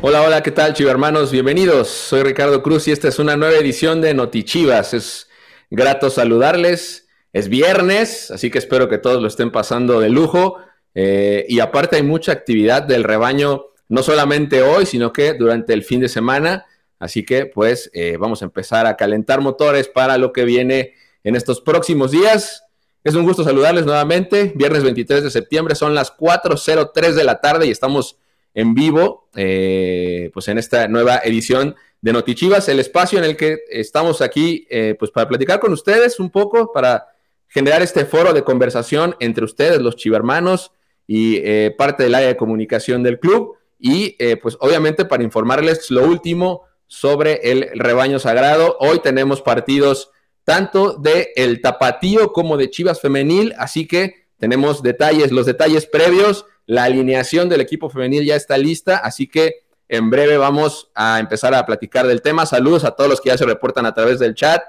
Hola, hola, ¿qué tal, hermanos? Bienvenidos. Soy Ricardo Cruz y esta es una nueva edición de Notichivas. Es grato saludarles. Es viernes, así que espero que todos lo estén pasando de lujo. Eh, y aparte hay mucha actividad del rebaño, no solamente hoy, sino que durante el fin de semana. Así que pues eh, vamos a empezar a calentar motores para lo que viene en estos próximos días. Es un gusto saludarles nuevamente. Viernes 23 de septiembre, son las 4.03 de la tarde y estamos en vivo, eh, pues en esta nueva edición de Notichivas, el espacio en el que estamos aquí, eh, pues para platicar con ustedes un poco, para generar este foro de conversación entre ustedes, los chivermanos, y eh, parte del área de comunicación del club, y pues obviamente para informarles lo último sobre el rebaño sagrado. Hoy tenemos partidos tanto de el tapatío como de Chivas femenil, así que tenemos detalles, los detalles previos la alineación del equipo femenil ya está lista, así que en breve vamos a empezar a platicar del tema. Saludos a todos los que ya se reportan a través del chat.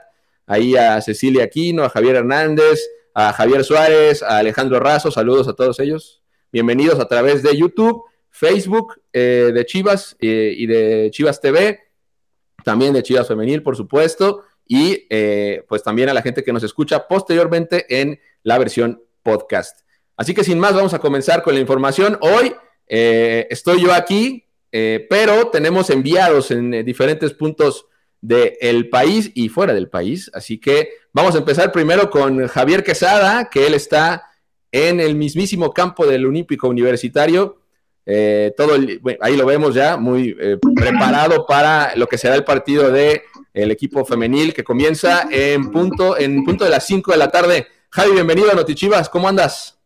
Ahí a Cecilia Aquino, a Javier Hernández, a Javier Suárez, a Alejandro Razo. Saludos a todos ellos. Bienvenidos a través de YouTube, Facebook eh, de Chivas eh, y de Chivas TV, también de Chivas Femenil, por supuesto, y eh, pues también a la gente que nos escucha posteriormente en la versión podcast. Así que sin más, vamos a comenzar con la información. Hoy eh, estoy yo aquí, eh, pero tenemos enviados en eh, diferentes puntos del país y fuera del país. Así que vamos a empezar primero con Javier Quesada, que él está en el mismísimo campo del Olímpico Universitario. Todo ahí lo vemos ya, muy preparado para lo que será el partido del el equipo femenil que comienza en punto, en punto de las 5 de la tarde. Javi, bienvenido a Notichivas, ¿cómo andas?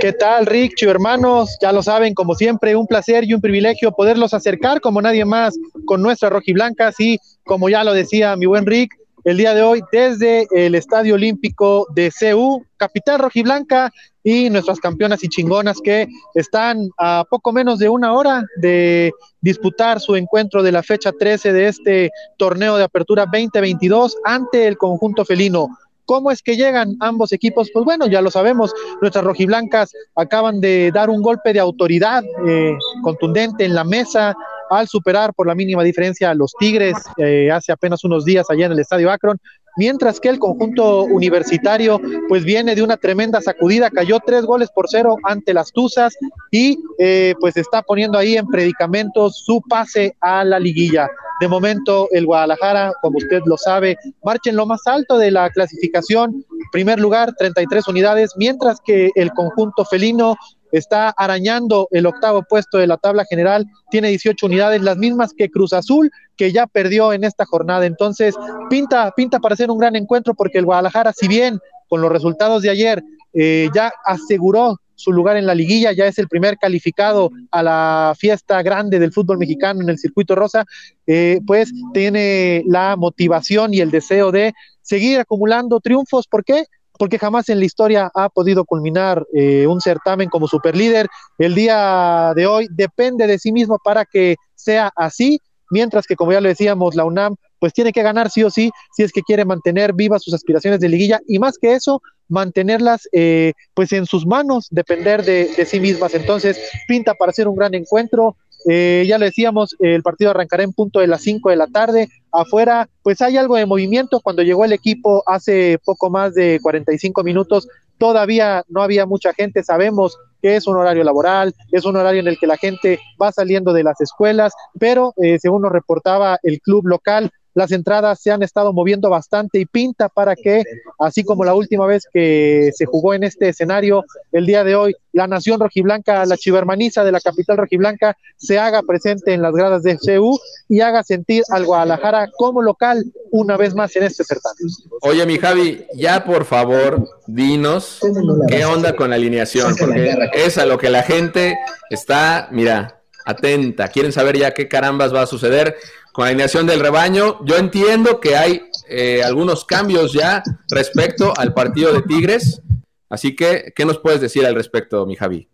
¿Qué tal, Rick, hermanos? Ya lo saben, como siempre, un placer y un privilegio poderlos acercar como nadie más con nuestras rojiblancas y como ya lo decía mi buen Rick, el día de hoy desde el Estadio Olímpico de CU, capital rojiblanca y nuestras campeonas y chingonas que están a poco menos de una hora de disputar su encuentro de la fecha 13 de este torneo de apertura 2022 ante el conjunto felino. ¿Cómo es que llegan ambos equipos? Pues bueno, ya lo sabemos, nuestras rojiblancas acaban de dar un golpe de autoridad eh, contundente en la mesa al superar por la mínima diferencia a los Tigres eh, hace apenas unos días allá en el Estadio Akron mientras que el conjunto universitario pues viene de una tremenda sacudida, cayó tres goles por cero ante las Tuzas y eh, pues está poniendo ahí en predicamentos su pase a la liguilla. De momento el Guadalajara, como usted lo sabe, marcha en lo más alto de la clasificación, primer lugar, 33 unidades, mientras que el conjunto felino está arañando el octavo puesto de la tabla general, tiene 18 unidades, las mismas que Cruz Azul, que ya perdió en esta jornada. Entonces, pinta, pinta para ser un gran encuentro porque el Guadalajara, si bien con los resultados de ayer eh, ya aseguró su lugar en la liguilla, ya es el primer calificado a la fiesta grande del fútbol mexicano en el circuito rosa, eh, pues tiene la motivación y el deseo de seguir acumulando triunfos. ¿Por qué? Porque jamás en la historia ha podido culminar eh, un certamen como superlíder. El día de hoy depende de sí mismo para que sea así, mientras que, como ya lo decíamos, la UNAM pues tiene que ganar sí o sí si es que quiere mantener vivas sus aspiraciones de liguilla y más que eso, mantenerlas eh, pues en sus manos, depender de, de sí mismas. Entonces, pinta para ser un gran encuentro. Eh, ya lo decíamos, el partido arrancará en punto de las 5 de la tarde. Afuera, pues hay algo de movimiento. Cuando llegó el equipo hace poco más de 45 minutos, todavía no había mucha gente. Sabemos que es un horario laboral, es un horario en el que la gente va saliendo de las escuelas, pero eh, según nos reportaba el club local, las entradas se han estado moviendo bastante y pinta para que, así como la última vez que se jugó en este escenario, el día de hoy, la nación rojiblanca, la chivermaniza de la capital rojiblanca, se haga presente en las gradas de CU y haga sentir al Guadalajara como local una vez más en este certamen. Oye, mi Javi, ya por favor, dinos qué onda con la alineación, porque es a lo que la gente está, mira, atenta, quieren saber ya qué carambas va a suceder con la alineación del rebaño. Yo entiendo que hay eh, algunos cambios ya respecto al partido de Tigres, así que, ¿qué nos puedes decir al respecto, mi Javi?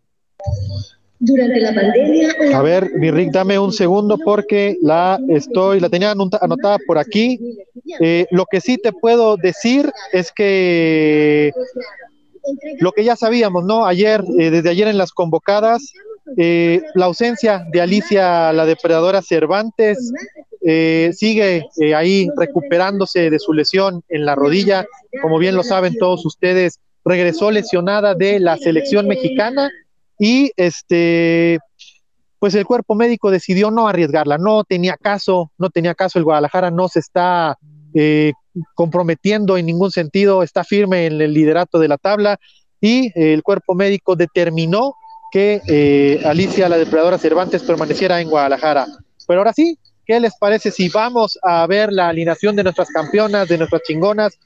Durante la pandemia. A ver, mi Rick, dame un segundo porque la estoy, la tenía anotada por aquí. Eh, lo que sí te puedo decir es que lo que ya sabíamos, ¿no? Ayer, eh, desde ayer en las convocadas, eh, la ausencia de Alicia, la depredadora Cervantes, eh, sigue ahí recuperándose de su lesión en la rodilla. Como bien lo saben todos ustedes, regresó lesionada de la selección mexicana y este pues el cuerpo médico decidió no arriesgarla, no tenía caso, no tenía caso, el Guadalajara no se está eh, comprometiendo en ningún sentido, está firme en el liderato de la tabla y el cuerpo médico determinó que eh, Alicia, la depredadora Cervantes, permaneciera en Guadalajara. Pero ahora sí, ¿qué les parece si vamos a ver la alineación de nuestras campeonas, de nuestras chingonas?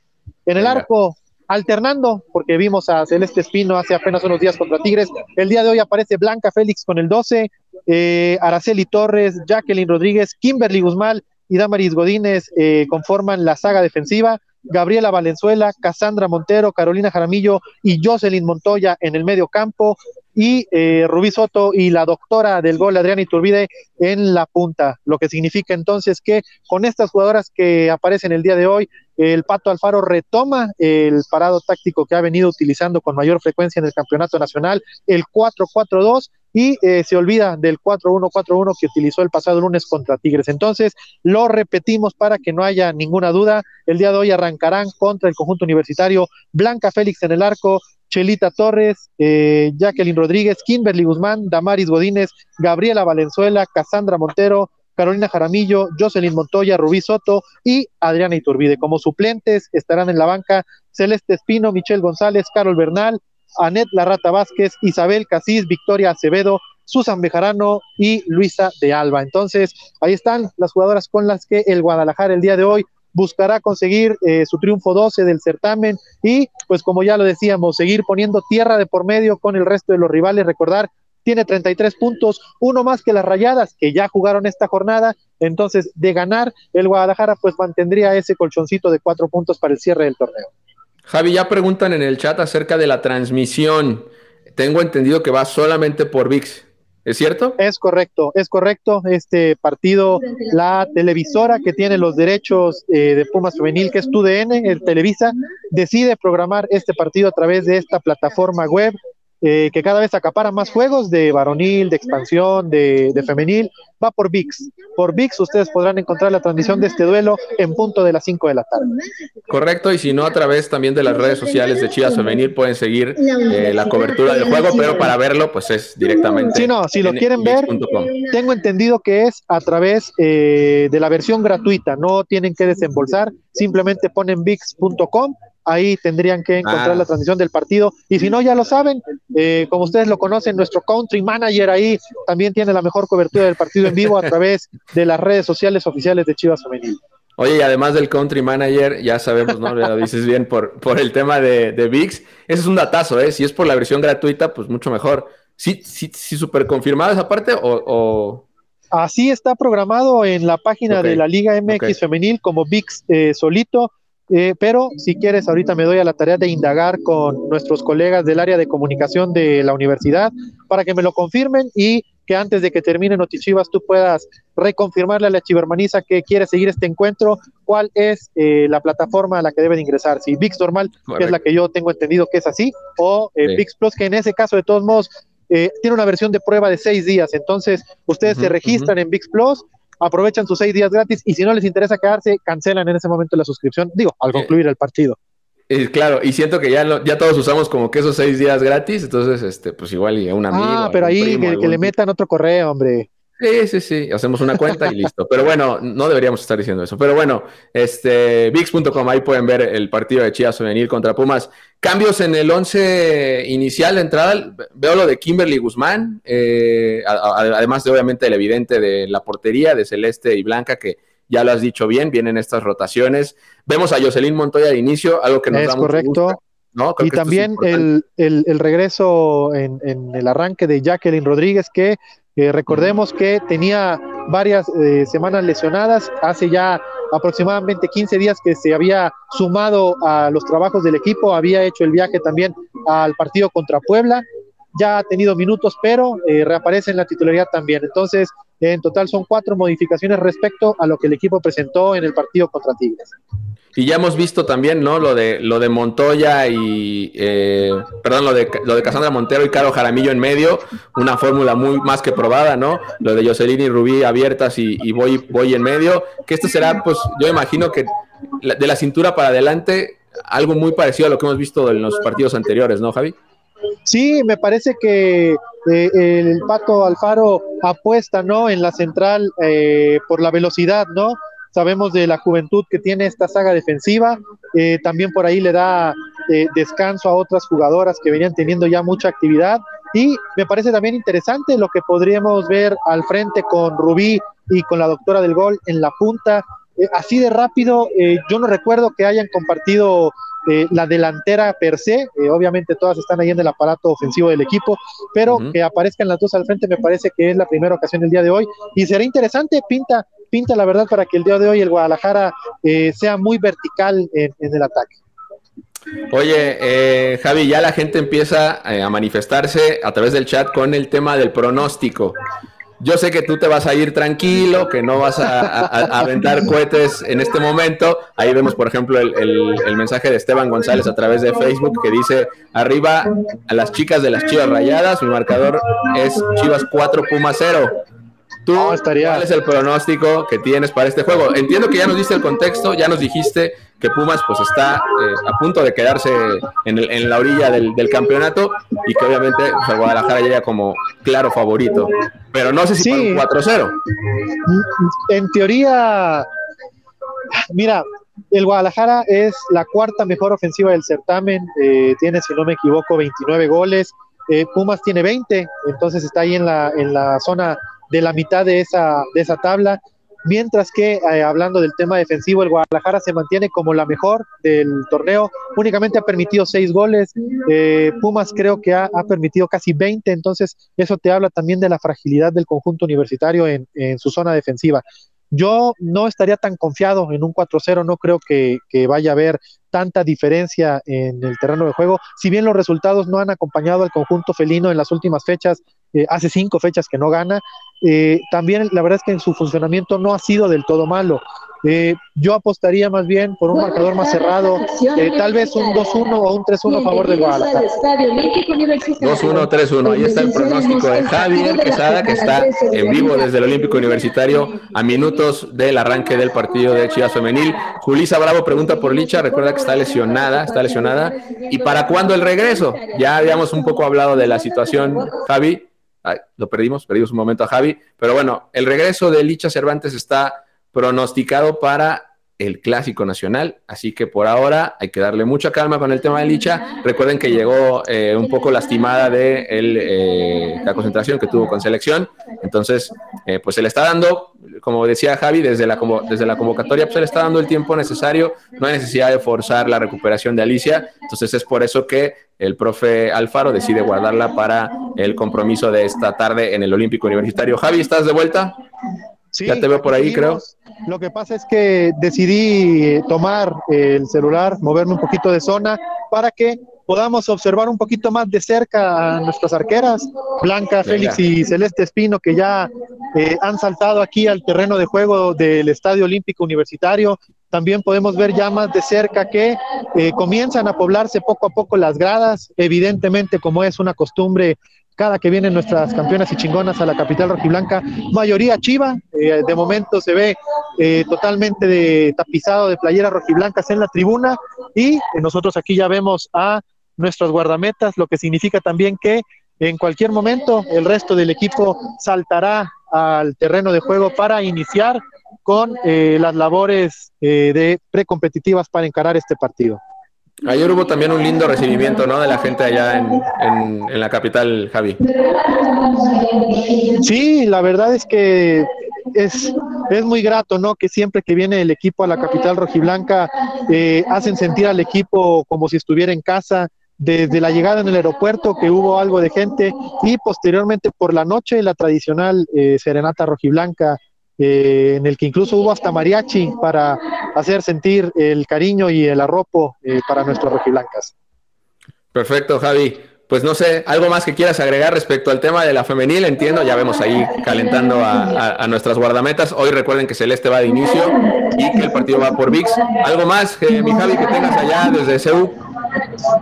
En el arco, alternando, porque vimos a Celeste Espino hace apenas unos días contra Tigres. El día de hoy aparece Blanca Félix con el 12, eh, Araceli Torres, Jacqueline Rodríguez, Kimberly Guzmán y Damaris Godínez eh, conforman la saga defensiva. Gabriela Valenzuela, Cassandra Montero, Carolina Jaramillo y Jocelyn Montoya en el medio campo y eh, Rubí Soto y la doctora del gol Adriana Iturbide en la punta, lo que significa entonces que con estas jugadoras que aparecen el día de hoy, el Pato Alfaro retoma el parado táctico que ha venido utilizando con mayor frecuencia en el campeonato nacional, el 4-4-2, y eh, se olvida del 4-1-4-1 que utilizó el pasado lunes contra Tigres. Entonces, lo repetimos para que no haya ninguna duda. El día de hoy arrancarán contra el conjunto universitario Blanca Félix en el arco, Chelita Torres, eh, Jacqueline Rodríguez, Kimberly Guzmán, Damaris Godínez, Gabriela Valenzuela, Cassandra Montero, Carolina Jaramillo, Jocelyn Montoya, Rubí Soto y Adriana Iturbide. Como suplentes estarán en la banca Celeste Espino, Michelle González, Carol Bernal, Anet Larrata Vázquez, Isabel Casís, Victoria Acevedo, Susan Bejarano y Luisa de Alba. Entonces, ahí están las jugadoras con las que el Guadalajara el día de hoy buscará conseguir eh, su triunfo 12 del certamen y, pues como ya lo decíamos, seguir poniendo tierra de por medio con el resto de los rivales. Recordar tiene 33 puntos, uno más que las Rayadas, que ya jugaron esta jornada. Entonces, de ganar, el Guadalajara pues mantendría ese colchoncito de cuatro puntos para el cierre del torneo. Javi, ya preguntan en el chat acerca de la transmisión. Tengo entendido que va solamente por VIX. ¿Es cierto? Es correcto, es correcto. Este partido, la televisora que tiene los derechos eh, de Pumas Femenil, que es TUDN, el Televisa, decide programar este partido a través de esta plataforma web eh, que cada vez acapara más juegos de varonil, de expansión, de, femenil, va por VIX. Por VIX ustedes podrán encontrar la transmisión de este duelo en punto de las 5 de la tarde. Correcto, y si no, a través también de las redes sociales de Chivas Femenil pueden seguir eh, la cobertura del juego, pero para verlo, pues es directamente. Sí, no, si lo quieren ver, tengo entendido que es a través eh, de la versión gratuita, no tienen que desembolsar, simplemente ponen VIX.com ahí tendrían que encontrar ah. la transmisión del partido. Y si no, ya lo saben, eh, como ustedes lo conocen, nuestro country manager ahí también tiene la mejor cobertura del partido en vivo a través de las redes sociales oficiales de Chivas Femenil. Oye, y además del country manager, ya sabemos, ¿no? Lo dices bien por, por el tema de, de VIX. Ese es un datazo, ¿eh? Si es por la versión gratuita, pues mucho mejor. ¿Sí, sí, sí súper confirmada esa parte o, Así está programado en la página de la Liga MX Femenil como VIX eh, solito eh, pero si quieres, ahorita me doy a la tarea de indagar con nuestros colegas del área de comunicación de la universidad para que me lo confirmen y que antes de que termine Notichivas tú puedas reconfirmarle a la chivermaniza que quiere seguir este encuentro, cuál es eh, la plataforma a la que deben ingresar, si VIX normal, que es la que yo tengo entendido que es así, o eh, VIX Plus, que en ese caso de todos modos tiene una versión de prueba de seis días, entonces ustedes se registran en VIX Plus, aprovechan sus seis días gratis y si no les interesa quedarse, cancelan en ese momento la suscripción, digo, al concluir el partido. claro, y siento que ya, ya todos usamos como que esos seis días gratis, entonces, este, pues igual y a un amigo. Ah, pero ahí que, le metan otro correo, hombre. Sí, sí, sí, hacemos una cuenta y listo. Pero bueno, no deberíamos estar diciendo eso. Pero bueno, este, VIX.com, ahí pueden ver el partido de Chivas Femenil contra Pumas. Cambios en el 11 inicial de entrada, veo lo de Kimberly Guzmán, eh, además de obviamente el evidente de la portería de Celeste y Blanca, que ya lo has dicho bien, vienen estas rotaciones. Vemos a Jocelyn Montoya de inicio, algo que nos es da correcto. ¿no? y también el, el, regreso en, en, el arranque de Jacqueline Rodríguez, que recordemos que tenía varias eh, semanas lesionadas, hace ya aproximadamente 15 días que se había sumado a los trabajos del equipo, había hecho el viaje también al partido contra Puebla, ya ha tenido minutos, pero eh, reaparece en la titularidad también. Entonces, en total son cuatro modificaciones respecto a lo que el equipo presentó en el partido contra Tigres. Y ya hemos visto también, ¿no? Lo de lo de Montoya y eh, perdón, lo de lo de Casandra Montero y Caro Jaramillo en medio, una fórmula muy más que probada, ¿no? Lo de Jocelyn y Rubí abiertas y, y voy, voy en medio. Que esto será, pues, yo imagino que de la cintura para adelante, algo muy parecido a lo que hemos visto en los partidos anteriores, ¿no, Javi? Sí, me parece que eh, el Pato Alfaro apuesta, ¿no? En la central eh, por la velocidad, ¿no? Sabemos de la juventud que tiene esta saga defensiva. Eh, también por ahí le da eh, descanso a otras jugadoras que venían teniendo ya mucha actividad. Y me parece también interesante lo que podríamos ver al frente con Rubí y con la doctora del gol en la punta. Eh, así de rápido, yo no recuerdo que hayan compartido la delantera per se, obviamente todas están ahí en el aparato ofensivo del equipo, pero que aparezcan las dos al frente me parece que es la primera ocasión del día de hoy y será interesante, pinta pinta la verdad para que el día de hoy el Guadalajara eh, sea muy vertical en, el ataque. Oye, eh, Javi, ya la gente empieza eh, a manifestarse a través del chat con el tema del pronóstico. Yo sé que tú te vas a ir tranquilo, que no vas a, aventar cohetes en este momento. Ahí vemos, por ejemplo, el, mensaje de Esteban González a través de Facebook que dice, arriba a las chicas de las Chivas Rayadas, mi marcador es Chivas 4, Puma 0. ¿Tú cuál es el pronóstico que tienes para este juego? Entiendo que ya nos diste el contexto, ya nos dijiste que Pumas pues está eh, a punto de quedarse en, la orilla del, campeonato y que obviamente pues, Guadalajara llega como claro favorito. Pero no sé si sí. 4-0. En teoría, mira, el Guadalajara es la cuarta mejor ofensiva del certamen, eh, tiene, si no me equivoco, 29 goles. Eh, Pumas tiene 20, entonces está ahí en la, en la zona de la mitad de esa, de esa tabla, mientras que eh, hablando del tema defensivo, el Guadalajara se mantiene como la mejor del torneo, únicamente ha permitido seis goles, eh, Pumas creo que ha, permitido casi 20, entonces eso te habla también de la fragilidad del conjunto universitario en, en su zona defensiva. Yo no estaría tan confiado en un 4-0, no creo que, que, vaya a haber tanta diferencia en el terreno de juego. Si bien los resultados no han acompañado al conjunto felino en las últimas fechas, eh, hace cinco fechas que no gana. Eh, también la verdad es que en su funcionamiento no ha sido del todo malo. Eh, yo apostaría más bien por un marcador más cerrado, tal vez un 2-1 o un 3-1 a favor del Guadalajara. 2-1, 3-1. Ahí está el pronóstico de Javier Quesada, que está en vivo desde el Olímpico Universitario a minutos del arranque del partido de Chivas Femenil. Julisa Bravo pregunta por Licha, recuerda que está lesionada, está lesionada. ¿Y para cuándo el regreso? Ya habíamos un poco hablado de la situación, Javi lo perdimos, perdimos un momento a Javi, pero bueno, el regreso de Licha Cervantes está pronosticado para el clásico nacional, así que por ahora hay que darle mucha calma con el tema de Licha. Recuerden que llegó eh, un poco lastimada de eh, la concentración que tuvo con selección, entonces eh, pues se le está dando, como decía Javi, desde la, desde la convocatoria, pues se le está dando el tiempo necesario, no hay necesidad de forzar la recuperación de Alicia, entonces es por eso que el profe Alfaro decide guardarla para el compromiso de esta tarde en el Olímpico Universitario. Javi, ¿estás de vuelta? Sí, ya te veo por ahí, creo. Lo que pasa es que decidí tomar el celular, moverme un poquito de zona para que podamos observar un poquito más de cerca a nuestras arqueras, Blanca, Félix y Celeste Espino, que ya eh, han saltado aquí al terreno de juego del Estadio Olímpico Universitario. También podemos ver ya más de cerca que eh, comienzan a poblarse poco a poco las gradas, evidentemente como es una costumbre cada que vienen nuestras campeonas y chingonas a la capital rojiblanca, mayoría chiva, eh, de momento se ve eh, totalmente de, tapizado de playeras rojiblancas en la tribuna y nosotros aquí ya vemos a nuestros guardametas, lo que significa también que en cualquier momento el resto del equipo saltará al terreno de juego para iniciar con eh, las labores de precompetitivas para encarar este partido. Ayer hubo también un lindo recibimiento, ¿no? De la gente allá en, la capital, Javi. Sí, la verdad es que es, es muy grato, ¿no? Que siempre que viene el equipo a la capital rojiblanca, eh, hacen sentir al equipo como si estuviera en casa. Desde la llegada en el aeropuerto, que hubo algo de gente, y posteriormente por la noche, la tradicional eh, serenata rojiblanca eh, en el que incluso hubo hasta mariachi para hacer sentir el cariño y el arropo eh, para nuestros rojiblancas. Perfecto, Javi. pues no sé, algo más que quieras agregar respecto al tema de la femenil, entiendo, ya vemos ahí calentando a, nuestras guardametas. Hoy recuerden que Celeste va de inicio y que el partido va por VIX. ¿Algo más, que, mi Javi, que tengas allá desde CEU?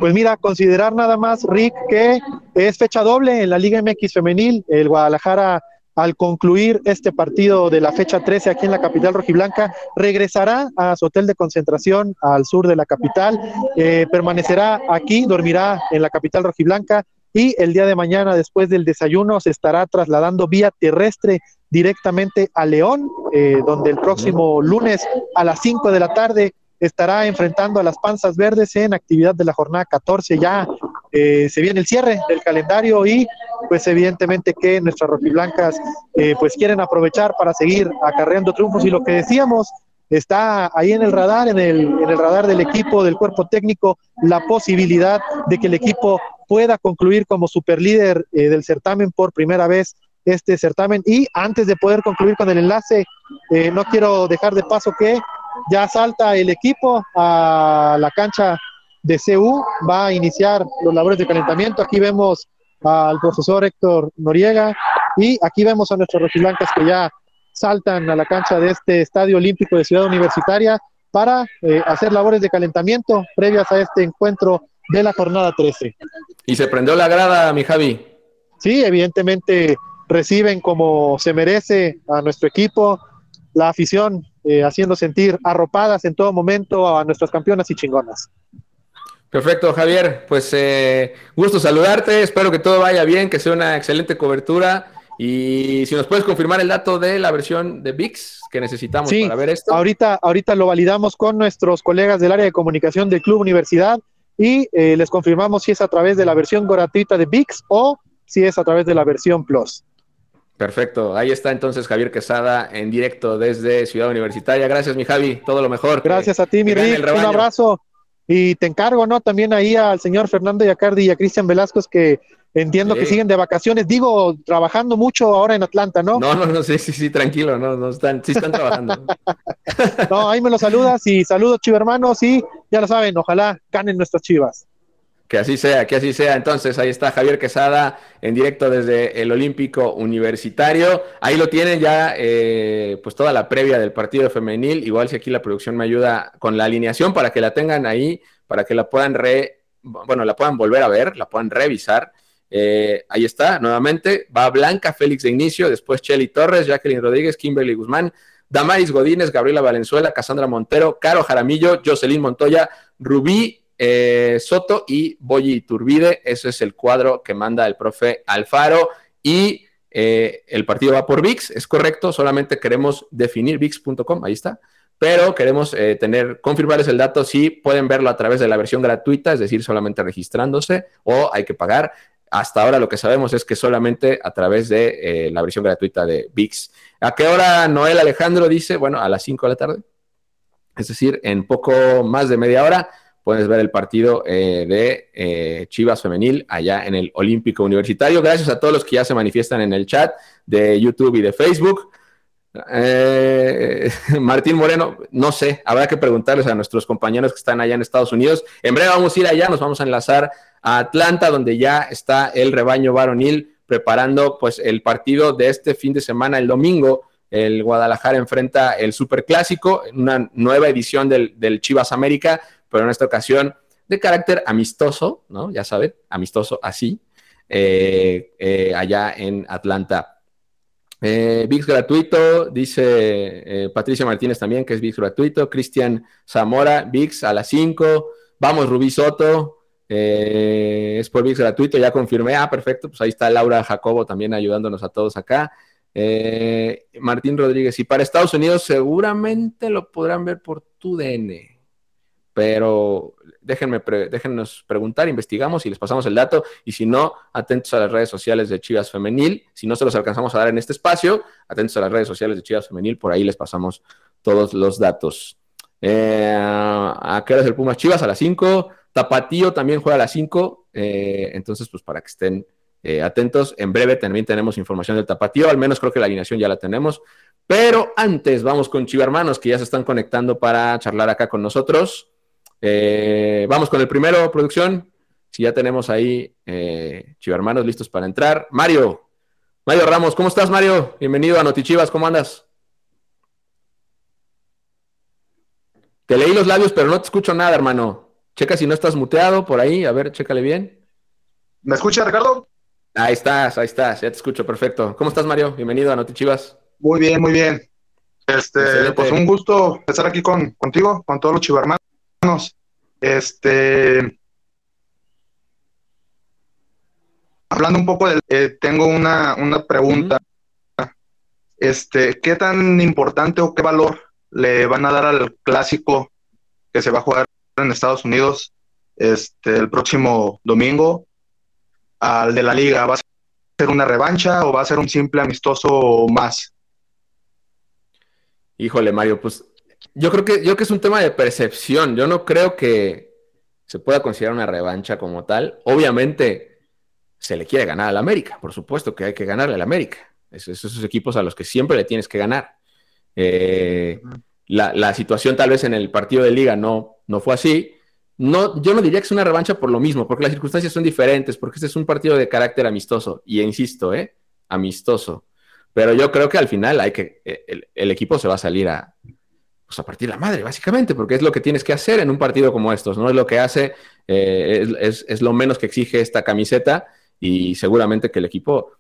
Pues mira, considerar nada más, Rick, que es fecha doble en la Liga MX femenil. El Guadalajara al concluir este partido de la fecha 13 aquí en la capital rojiblanca, regresará a su hotel de concentración al sur de la capital, eh, permanecerá aquí, dormirá en la capital rojiblanca y el día de mañana, después del desayuno, se estará trasladando vía terrestre directamente a León, eh, donde el próximo lunes a las 5 de la tarde estará enfrentando a las Panzas Verdes en actividad de la jornada 14 ya eh, se viene el cierre del calendario y pues evidentemente que nuestras rojiblancas eh, pues quieren aprovechar para seguir acarreando triunfos y lo que decíamos está ahí en el radar, en el, radar del equipo, del cuerpo técnico, la posibilidad de que el equipo pueda concluir como superlíder eh, del certamen por primera vez este certamen. Y antes de poder concluir con el enlace, no quiero dejar de paso que ya salta el equipo a la cancha de CU va a iniciar los labores de calentamiento. Aquí vemos al profesor Héctor Noriega y aquí vemos a nuestros rojiblancas que ya saltan a la cancha de este Estadio Olímpico de Ciudad Universitaria para eh, hacer labores de calentamiento previas a este encuentro de la jornada 13. ¿Y se prendió la grada, mi Javi? Sí, evidentemente reciben como se merece a nuestro equipo, la afición eh, haciendo sentir arropadas en todo momento a nuestras campeonas y chingonas. Perfecto, Javier. Pues eh, gusto saludarte. Espero que todo vaya bien, que sea una excelente cobertura. Y si nos puedes confirmar el dato de la versión de VIX que necesitamos para ver esto. Ahorita, ahorita lo validamos con nuestros colegas del área de comunicación del Club Universidad y eh, les confirmamos si es a través de la versión gratuita de VIX o si es a través de la versión Plus. Perfecto, ahí está entonces Javier Quesada en directo desde Ciudad Universitaria. Gracias, mi Javi, todo lo mejor. Gracias a ti, mi Rick. Un abrazo. Y te encargo, ¿no? También ahí al señor Fernando Yacardi y a Cristian Velasco, que entiendo que siguen de vacaciones, digo, trabajando mucho ahora en Atlanta, ¿no? No, no, no, sí, sí, sí, tranquilo, no, no están, sí están trabajando. no, ahí me lo saludas y saludos, chivermanos, y ya lo saben, ojalá ganen nuestras chivas. Que así sea, que así sea. Entonces, ahí está Javier Quesada en directo desde el Olímpico Universitario. Ahí lo tienen ya, eh, pues toda la previa del partido femenil. Igual si aquí la producción me ayuda con la alineación para que la tengan ahí, para que la puedan re, bueno, la puedan volver a ver, la puedan revisar. Eh, ahí está, nuevamente. Va Blanca Félix de inicio, después Chelly Torres, Jacqueline Rodríguez, Kimberly Guzmán, Damaris Godínez, Gabriela Valenzuela, Cassandra Montero, Caro Jaramillo, Jocelyn Montoya, Rubí eh, Soto y Boyi Turbide. Ese es el cuadro que manda el profe Alfaro. Y eh, el partido va por VIX, es correcto, solamente queremos definir VIX.com, ahí está. Pero queremos eh, tener, confirmarles el dato si pueden verlo a través de la versión gratuita, es decir, solamente registrándose o hay que pagar. Hasta ahora lo que sabemos es que solamente a través de la versión gratuita de VIX. ¿A qué hora Noel Alejandro dice? Bueno, a las 5 de la tarde. Es decir, en poco más de media hora puedes ver el partido eh, de eh, Chivas Femenil allá en el Olímpico Universitario. Gracias a todos los que ya se manifiestan en el chat de YouTube y de Facebook. Eh, Martín Moreno, no sé, habrá que preguntarles a nuestros compañeros que están allá en Estados Unidos. En breve vamos a ir allá, nos vamos a enlazar a Atlanta, donde ya está el rebaño varonil preparando pues el partido de este fin de semana, el domingo. El Guadalajara enfrenta el Superclásico, una nueva edición del, del Chivas América, pero en esta ocasión de carácter amistoso, ¿no? Ya saben, amistoso así, eh, eh, allá en Atlanta. Eh, VIX gratuito, dice Patricia Martínez también que es VIX gratuito. Cristian Zamora, VIX a las 5. Vamos, Rubí Soto, es por VIX gratuito, ya confirmé. Ah, perfecto, pues ahí está Laura Jacobo también ayudándonos a todos acá. Martín Rodríguez, y para Estados Unidos seguramente lo podrán ver por tu DN pero déjenme déjennos preguntar, investigamos y les pasamos el dato. Y si no, atentos a las redes sociales de Chivas Femenil. Si no se los alcanzamos a dar en este espacio, atentos a las redes sociales de Chivas Femenil, por ahí les pasamos todos los datos. Eh, ¿A qué hora es el Pumas Chivas? A las 5. Tapatío también juega a las 5. Eh, entonces, pues para que estén eh, atentos, en breve también tenemos información del Tapatío. Al menos creo que la alineación ya la tenemos. Pero antes vamos con Chivarmanos, que ya se están conectando para charlar acá con nosotros. Eh, vamos con el primero, producción. si ya tenemos ahí eh, chivarmanos listos para entrar. Mario, Mario Ramos, ¿cómo estás, Mario? Bienvenido a Notichivas, ¿cómo andas? Te leí los labios, pero no te escucho nada, hermano. Checa si no estás muteado por ahí, a ver, chécale bien. ¿Me escucha, Ricardo? Ahí estás, ahí estás, ya te escucho, perfecto. ¿Cómo estás, Mario? Bienvenido a Notichivas. Muy bien, muy bien. Este, pues un gusto estar aquí con, contigo, con todos los chivarmanos. Este, hablando un poco del, eh, tengo una, pregunta. Este, ¿qué tan importante o qué valor le van a dar al clásico que se va a jugar en Estados Unidos este, el próximo domingo al de la liga? ¿Va a ser una revancha o va a ser un simple amistoso más? Híjole, Mario, pues yo creo que, yo creo que es un tema de percepción. Yo no creo que se pueda considerar una revancha como tal. Obviamente, se le quiere ganar al América. Por supuesto que hay que ganarle al América. Esos, esos equipos a los que siempre le tienes que ganar. Eh, la, situación tal vez en el partido de liga no, no fue así. No, yo no diría que es una revancha por lo mismo, porque las circunstancias son diferentes, porque este es un partido de carácter amistoso. Y insisto, ¿eh? Amistoso. Pero yo creo que al final hay que, eh, el, equipo se va a salir a, pues a partir la madre, básicamente, porque es lo que tienes que hacer en un partido como estos, ¿no? Es lo que hace, eh, es, es, lo menos que exige esta camiseta y seguramente que el equipo,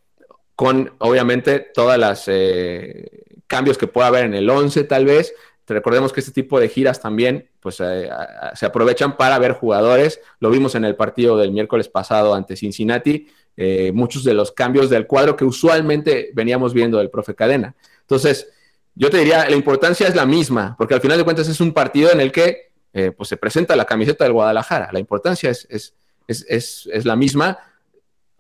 con obviamente todas las eh, cambios que pueda haber en el 11 tal vez, recordemos que este tipo de giras también pues eh, se aprovechan para ver jugadores, lo vimos en el partido del miércoles pasado ante Cincinnati, muchos de los cambios del cuadro que usualmente veníamos viendo del profe Cadena. Entonces, yo te diría, la importancia es la misma, porque al final de cuentas es un partido en el que pues se presenta la camiseta del Guadalajara, la importancia es, es, es, es la misma,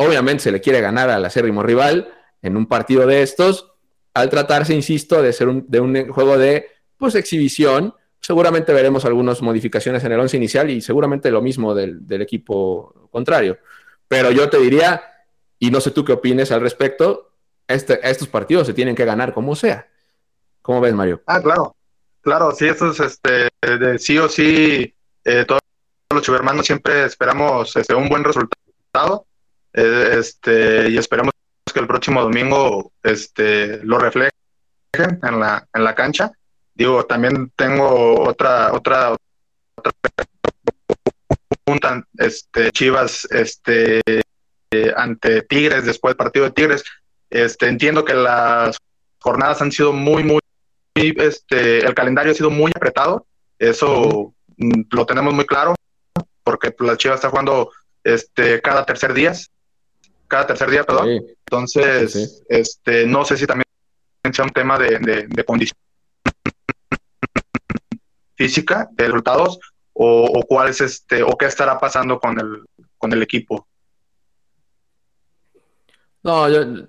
Obviamente se le quiere ganar al acérrimo rival en un partido de estos, al tratarse, insisto, de ser un, de un juego de pues, exhibición. Seguramente veremos algunas modificaciones en el once inicial y seguramente lo mismo del, equipo contrario. Pero yo te diría, y no sé tú qué opines al respecto, este, estos partidos se tienen que ganar como sea. ¿Cómo ves, Mario? Ah, claro. Claro, sí, esto es este, de sí o sí, eh, todos los chivermanos siempre esperamos este, un buen resultado eh, este, y esperemos que el próximo domingo este, lo reflejen en la, en la cancha. Digo, también tengo otra, otra, otra pregunta, este, Chivas, este, ante Tigres, después del partido de Tigres. Este, entiendo que las jornadas han sido muy, muy, este, el calendario ha sido muy apretado. Eso mm, lo tenemos muy claro, porque la Chivas está jugando este, cada tercer día cada tercer día, perdón. Entonces, este, no sé si también sea un tema de, de, condición física, de resultados, o, cuál es este, o qué estará pasando con el, con el equipo. No, yo,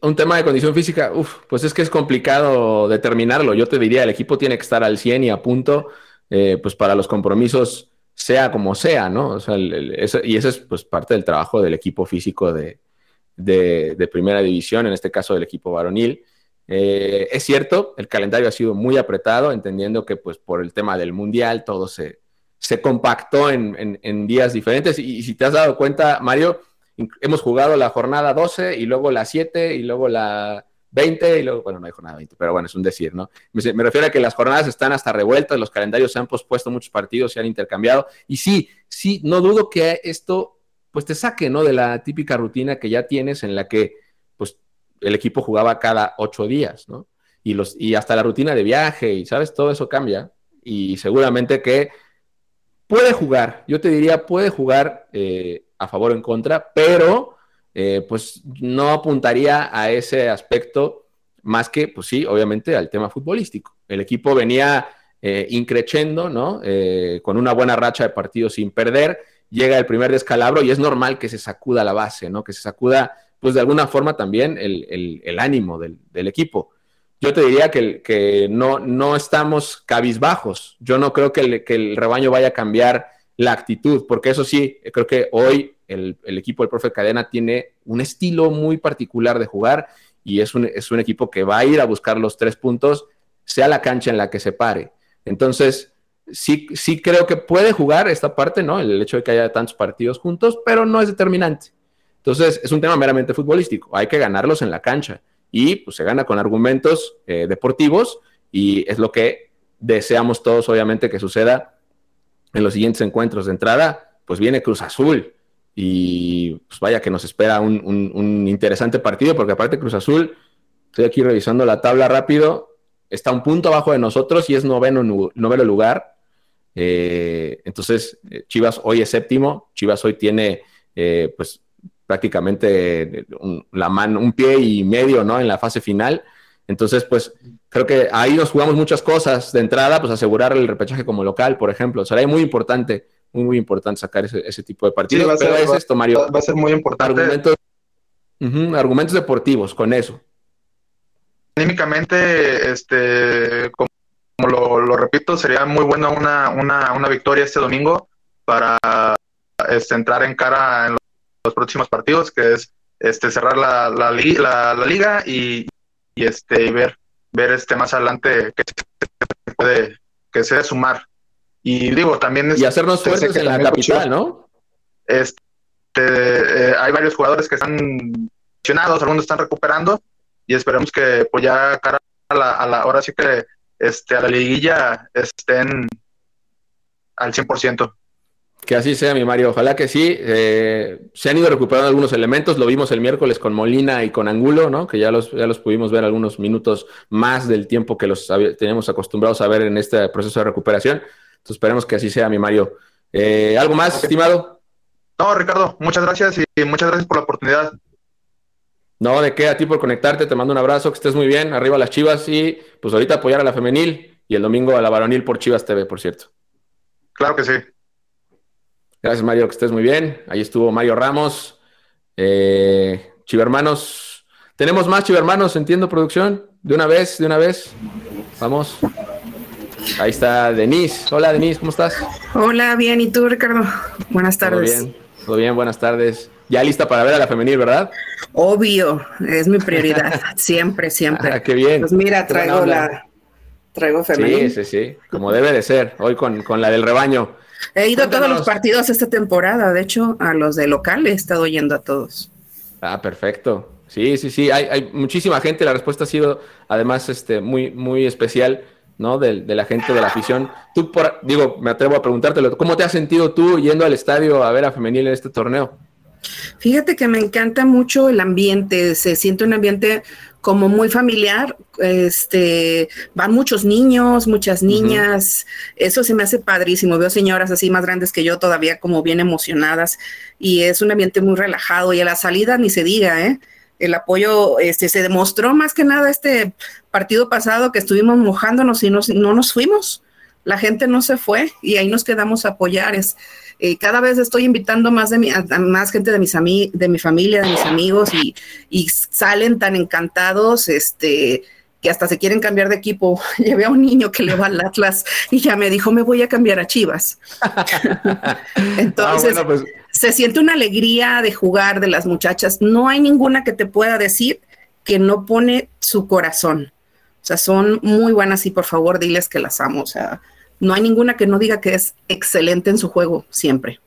un tema de condición física, pues es que es complicado determinarlo. Yo te diría, el equipo tiene que estar al 100 y a punto, eh, pues para los compromisos sea como sea, ¿no? O sea, y ese es pues parte del trabajo del equipo físico de, primera división, en este caso del equipo varonil. Eh, es cierto, el calendario ha sido muy apretado, entendiendo que pues por el tema del mundial todo se, se compactó en, días diferentes. Y, si te has dado cuenta, Mario, hemos jugado la jornada 12 y luego la 7 y luego la 20 y luego, bueno, no hay jornada 20, pero bueno, es un decir, ¿no? Me, refiero a que las jornadas están hasta revueltas, los calendarios se han pospuesto muchos partidos, se han intercambiado. Y sí, sí, no dudo que esto, pues te saque, ¿no? De la típica rutina que ya tienes en la que, pues, el equipo jugaba cada ocho días, ¿no? Y, los, y hasta la rutina de viaje y, ¿sabes? Todo eso cambia. Y seguramente que puede jugar, yo te diría, puede jugar eh, a favor o en contra, pero eh, pues no apuntaría a ese aspecto más que, pues sí, obviamente al tema futbolístico. El equipo venía eh, increchendo, ¿no? Eh, con una buena racha de partidos sin perder, llega el primer descalabro y es normal que se sacuda la base, ¿no? Que se sacuda, pues de alguna forma también el, ánimo del, equipo. Yo te diría que, que no, no, estamos cabizbajos. Yo no creo que el, que el rebaño vaya a cambiar la actitud, porque eso sí, creo que hoy el, equipo del profe Cadena tiene un estilo muy particular de jugar y es un, es un equipo que va a ir a buscar los tres puntos, sea la cancha en la que se pare. Entonces, sí, sí creo que puede jugar esta parte, ¿no? El hecho de que haya tantos partidos juntos, pero no es determinante. Entonces, es un tema meramente futbolístico. Hay que ganarlos en la cancha. Y pues se gana con argumentos eh, deportivos y es lo que deseamos todos, obviamente, que suceda en los siguientes encuentros. De entrada, pues viene Cruz Azul y pues vaya que nos espera un, un interesante partido, porque aparte Cruz Azul, estoy aquí revisando la tabla rápido, está un punto abajo de nosotros y es noveno, noveno lugar. Eh, entonces, eh, Chivas hoy es séptimo. Chivas hoy tiene, eh, pues, prácticamente un, la mano, un pie y medio, ¿no? En la fase final. Entonces, pues, creo que ahí nos jugamos muchas cosas. De entrada, pues, asegurar el repechaje como local, por ejemplo. Será muy importante, muy, muy importante sacar ese, tipo de partidos. va a ser, es esto, Mario. Va a ser muy importante. Argumentos, argumentos deportivos con eso anímicamente, este, como, lo, repito, sería muy buena una, una, una victoria este domingo para este, entrar en cara en los, próximos partidos, que es este, cerrar la, la, la, liga y, y, este, ver, ver este, más adelante que se puede que sea sumar. Y digo, también... y hacernos fuertes en la capital, ¿no? Este, eh, hay varios jugadores que están lesionados, algunos están recuperando, y esperemos que pues ya cara a la, a la ahora sí que este, a la liguilla estén al 100%. Que así sea, mi Mario. Ojalá que sí. Eh, se han ido recuperando algunos elementos. Lo vimos el miércoles con Molina y con Angulo, ¿no? Que ya los, ya los pudimos ver algunos minutos más del tiempo que los teníamos acostumbrados a ver en este proceso de recuperación. Entonces esperemos que así sea, mi Mario. Eh, ¿Algo más, estimado? No, Ricardo, muchas gracias y muchas gracias por la oportunidad. No, de qué a ti por conectarte, te mando un abrazo, que estés muy bien, arriba las Chivas y pues ahorita apoyar a la femenil y el domingo a la varonil por Chivas TV, por cierto. Claro que sí. Gracias Mario, que estés muy bien. Ahí estuvo Mario Ramos. Eh, Chivermanos, tenemos más Chivermanos, entiendo producción, de una vez, de una vez. Vamos. Ahí está Denise. Hola Denise, ¿cómo estás? Hola, bien, ¿y tú Ricardo? Buenas tardes. Todo bien, todo bien, buenas tardes. Ya lista para ver a la femenil, ¿verdad? Obvio, es mi prioridad, siempre, siempre. Ah, qué bien. Pues mira, traigo la, traigo femenil. Sí, sí, sí, como debe de ser, hoy con, la del rebaño. He ido a todos los partidos esta temporada, de hecho, a los de local he estado yendo a todos. Ah, perfecto. Sí, sí, sí, hay, hay muchísima gente, la respuesta ha sido además este, muy, muy especial. ¿no? De, de, la gente, de la afición. Tú, por, digo, me atrevo a preguntártelo, ¿cómo te has sentido tú yendo al estadio a ver a femenil en este torneo? Fíjate que me encanta mucho el ambiente, se siente un ambiente como muy familiar, este, van muchos niños, muchas niñas, eso se me hace padrísimo, veo señoras así más grandes que yo todavía como bien emocionadas y es un ambiente muy relajado y a la salida ni se diga, ¿eh? El apoyo este, se demostró más que nada este partido pasado que estuvimos mojándonos y no nos fuimos, la gente no se fue y ahí nos quedamos a apoyar. Es, eh, cada vez estoy invitando más de mi, a, más gente de, mis de mi familia, de mis amigos y, y, salen tan encantados, este que hasta se quieren cambiar de equipo. Llevé a un niño que le va al Atlas y ya me dijo, me voy a cambiar a Chivas. Entonces, ah, pues. se siente una alegría de jugar de las muchachas. No hay ninguna que te pueda decir que no pone su corazón. O sea, son muy buenas y por favor diles que las amo. O sea, no hay ninguna que no diga que es excelente en su juego, siempre.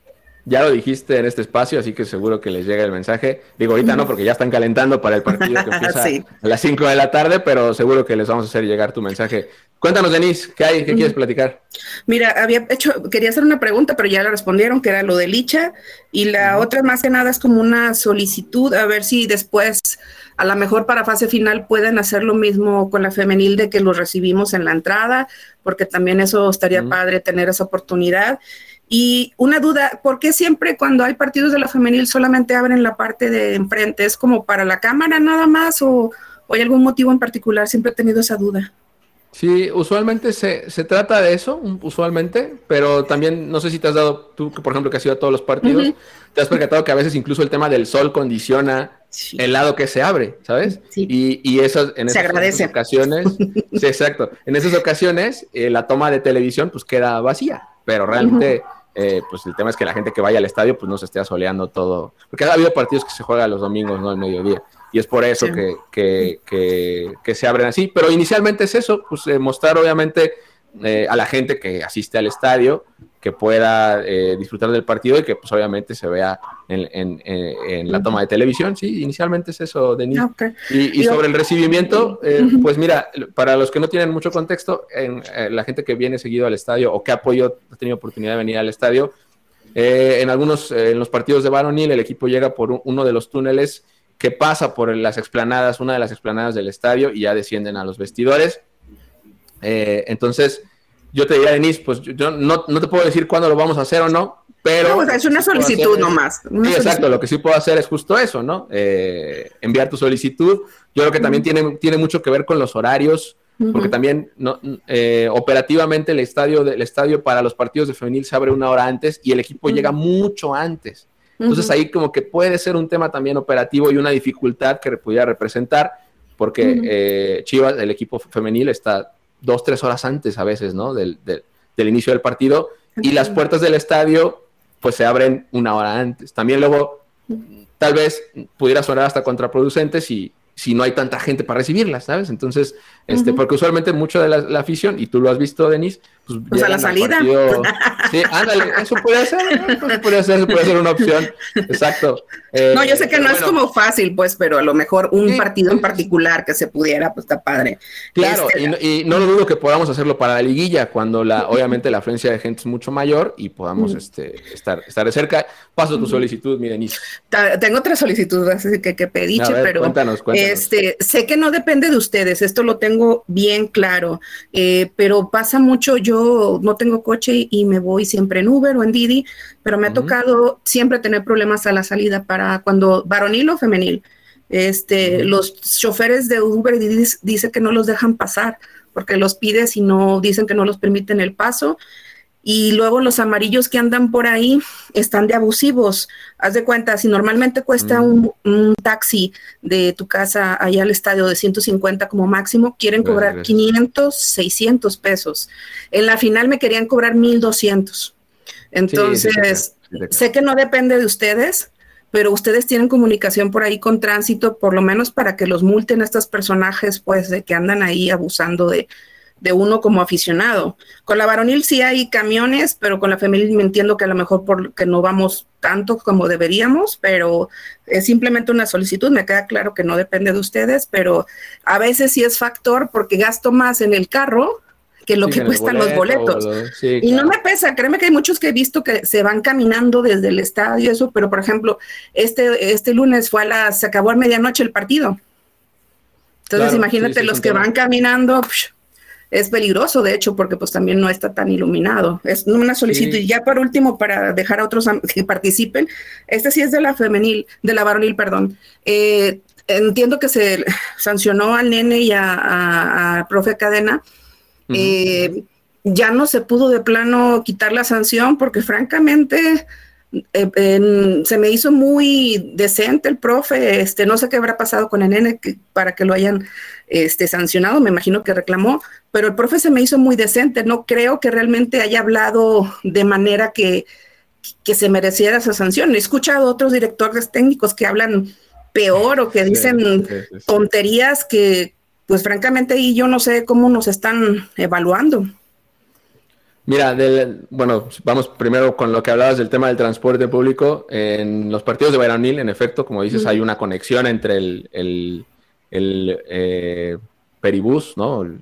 Ya lo dijiste en este espacio, así que seguro que les llega el mensaje. Digo, ahorita no, porque ya están calentando para el partido que empieza a las 5 de la tarde, pero seguro que les vamos a hacer llegar tu mensaje. Cuéntanos, Denise, ¿qué hay? ¿Qué quieres platicar? Mira, había hecho, quería hacer una pregunta, pero ya la respondieron, que era lo de Licha, y la otra más que nada es como una solicitud, a ver si después a lo mejor para fase final pueden hacer lo mismo con la femenil de que los recibimos en la entrada, porque también eso estaría padre tener esa oportunidad. Y una duda, ¿por qué siempre cuando hay partidos de la femenil solamente abren la parte de enfrente? ¿Es como para la cámara nada más o, o hay algún motivo en particular? Siempre he tenido esa duda. Sí, usualmente se, se, trata de eso, usualmente, pero también no sé si te has dado, tú por ejemplo que has ido a todos los partidos, te has percatado que a veces incluso el tema del sol condiciona el lado que se abre, ¿sabes? Y, y eso, en esas, ocasiones, sí, exacto, en esas ocasiones eh, la toma de televisión pues queda vacía, pero realmente... Eh, pues el tema es que la gente que vaya al estadio pues no se esté asoleando todo, porque ha habido partidos que se juegan los domingos, no al mediodía y es por eso que, que, que, se abren así. Pero inicialmente es eso, pues eh, mostrar obviamente a la gente que asiste al estadio que pueda disfrutar del partido y que pues obviamente se vea en, la toma de televisión. Sí, inicialmente es eso, Denis. Ah, y, sobre el recibimiento, pues mira, para los que no tienen mucho contexto, en, la gente que viene seguido al estadio o que apoyo ha tenido oportunidad de venir al estadio, eh, en algunos, eh, en los partidos de varonil, el equipo llega por uno de los túneles que pasa por las explanadas, una de las explanadas del estadio y ya descienden a los vestidores. Eh, entonces, yo te diría, Denise, pues yo no, te puedo decir cuándo lo vamos a hacer o no, pero... Es una solicitud nomás. sí, exacto, lo que sí puedo hacer es justo eso, ¿no? enviar tu solicitud. Yo creo que también tiene, tiene mucho que ver con los horarios porque también no, eh, operativamente el estadio, el estadio para los partidos de femenil se abre una hora antes y el equipo llega mucho antes. Entonces ahí como que puede ser un tema también operativo y una dificultad que pudiera representar, porque eh, Chivas, el equipo femenil, está dos, tres horas antes a veces, ¿no? Del, del, inicio del partido y las puertas del estadio pues se abren una hora antes. También luego tal vez pudiera sonar hasta contraproducente si, si no hay tanta gente para recibirlas, ¿sabes? Entonces, este, porque usualmente mucho de la, afición, y tú lo has visto, Denis, pues, pues a la salida. Sí, ándale, eso puede ser, eso puede ser, eso puede ser una opción. Exacto. Eh, no, yo sé que no es como fácil, pues, pero a lo mejor un partido en particular que se pudiera, pues está padre. Claro, este, y, no, lo dudo que podamos hacerlo para la liguilla, cuando la, obviamente la afluencia de gente es mucho mayor y podamos este, estar, estar de cerca. Paso tu solicitud, mi Denise. Tengo otra solicitud, así que, que pediche, pero cuéntanos, cuéntanos. Este, sé que no depende de ustedes, esto lo tengo bien claro, eh, pero pasa mucho, yo no tengo coche y me voy siempre en Uber o en Didi, pero me ha tocado siempre tener problemas a la salida para cuando varonil o femenil. Este, Los choferes de Uber dicen que no los dejan pasar porque los pides y no dicen que no los permiten el paso. Y luego los amarillos que andan por ahí están de abusivos. Haz de cuenta, si normalmente cuesta un, taxi de tu casa allá al estadio de 150 como máximo, quieren cobrar 500, 600 pesos. En la final me querían cobrar 1200. Entonces, sé que no depende de ustedes, pero ustedes tienen comunicación por ahí con tránsito, por lo menos para que los multen a estos personajes, pues, de que andan ahí abusando de, uno como aficionado. Con la varonil sí hay camiones, pero con la femenil me entiendo que a lo mejor porque no vamos tanto como deberíamos, pero es simplemente una solicitud, me queda claro que no depende de ustedes, pero a veces sí es factor porque gasto más en el carro que lo que cuestan los boletos. y no me pesa, créeme que hay muchos que he visto que se van caminando desde el estadio, eso, pero por ejemplo, este, este lunes fue a las, se acabó a medianoche el partido. Entonces imagínate los que van caminando, es peligroso de hecho, porque pues también no está tan iluminado. Es una solicitud. Y ya por último, para dejar a otros que participen, este sí es de la femenil, de la varonil, perdón. Eh, entiendo que se sancionó al nene y a, a profe Cadena eh, ya no se pudo de plano quitar la sanción porque francamente eh, se me hizo muy decente el profe, este, no sé qué habrá pasado con el nene para que lo hayan este, sancionado, me imagino que reclamó, pero el profe se me hizo muy decente, no creo que realmente haya hablado de manera que, que se mereciera esa sanción. He escuchado otros directores técnicos que hablan peor o que dicen tonterías que, pues francamente ahí yo no sé cómo nos están evaluando. Mira, bueno, vamos primero con lo que hablabas del tema del transporte público. En los partidos de Bayronil, en efecto, como dices, hay una conexión entre el, el, eh, peribús, ¿no? El,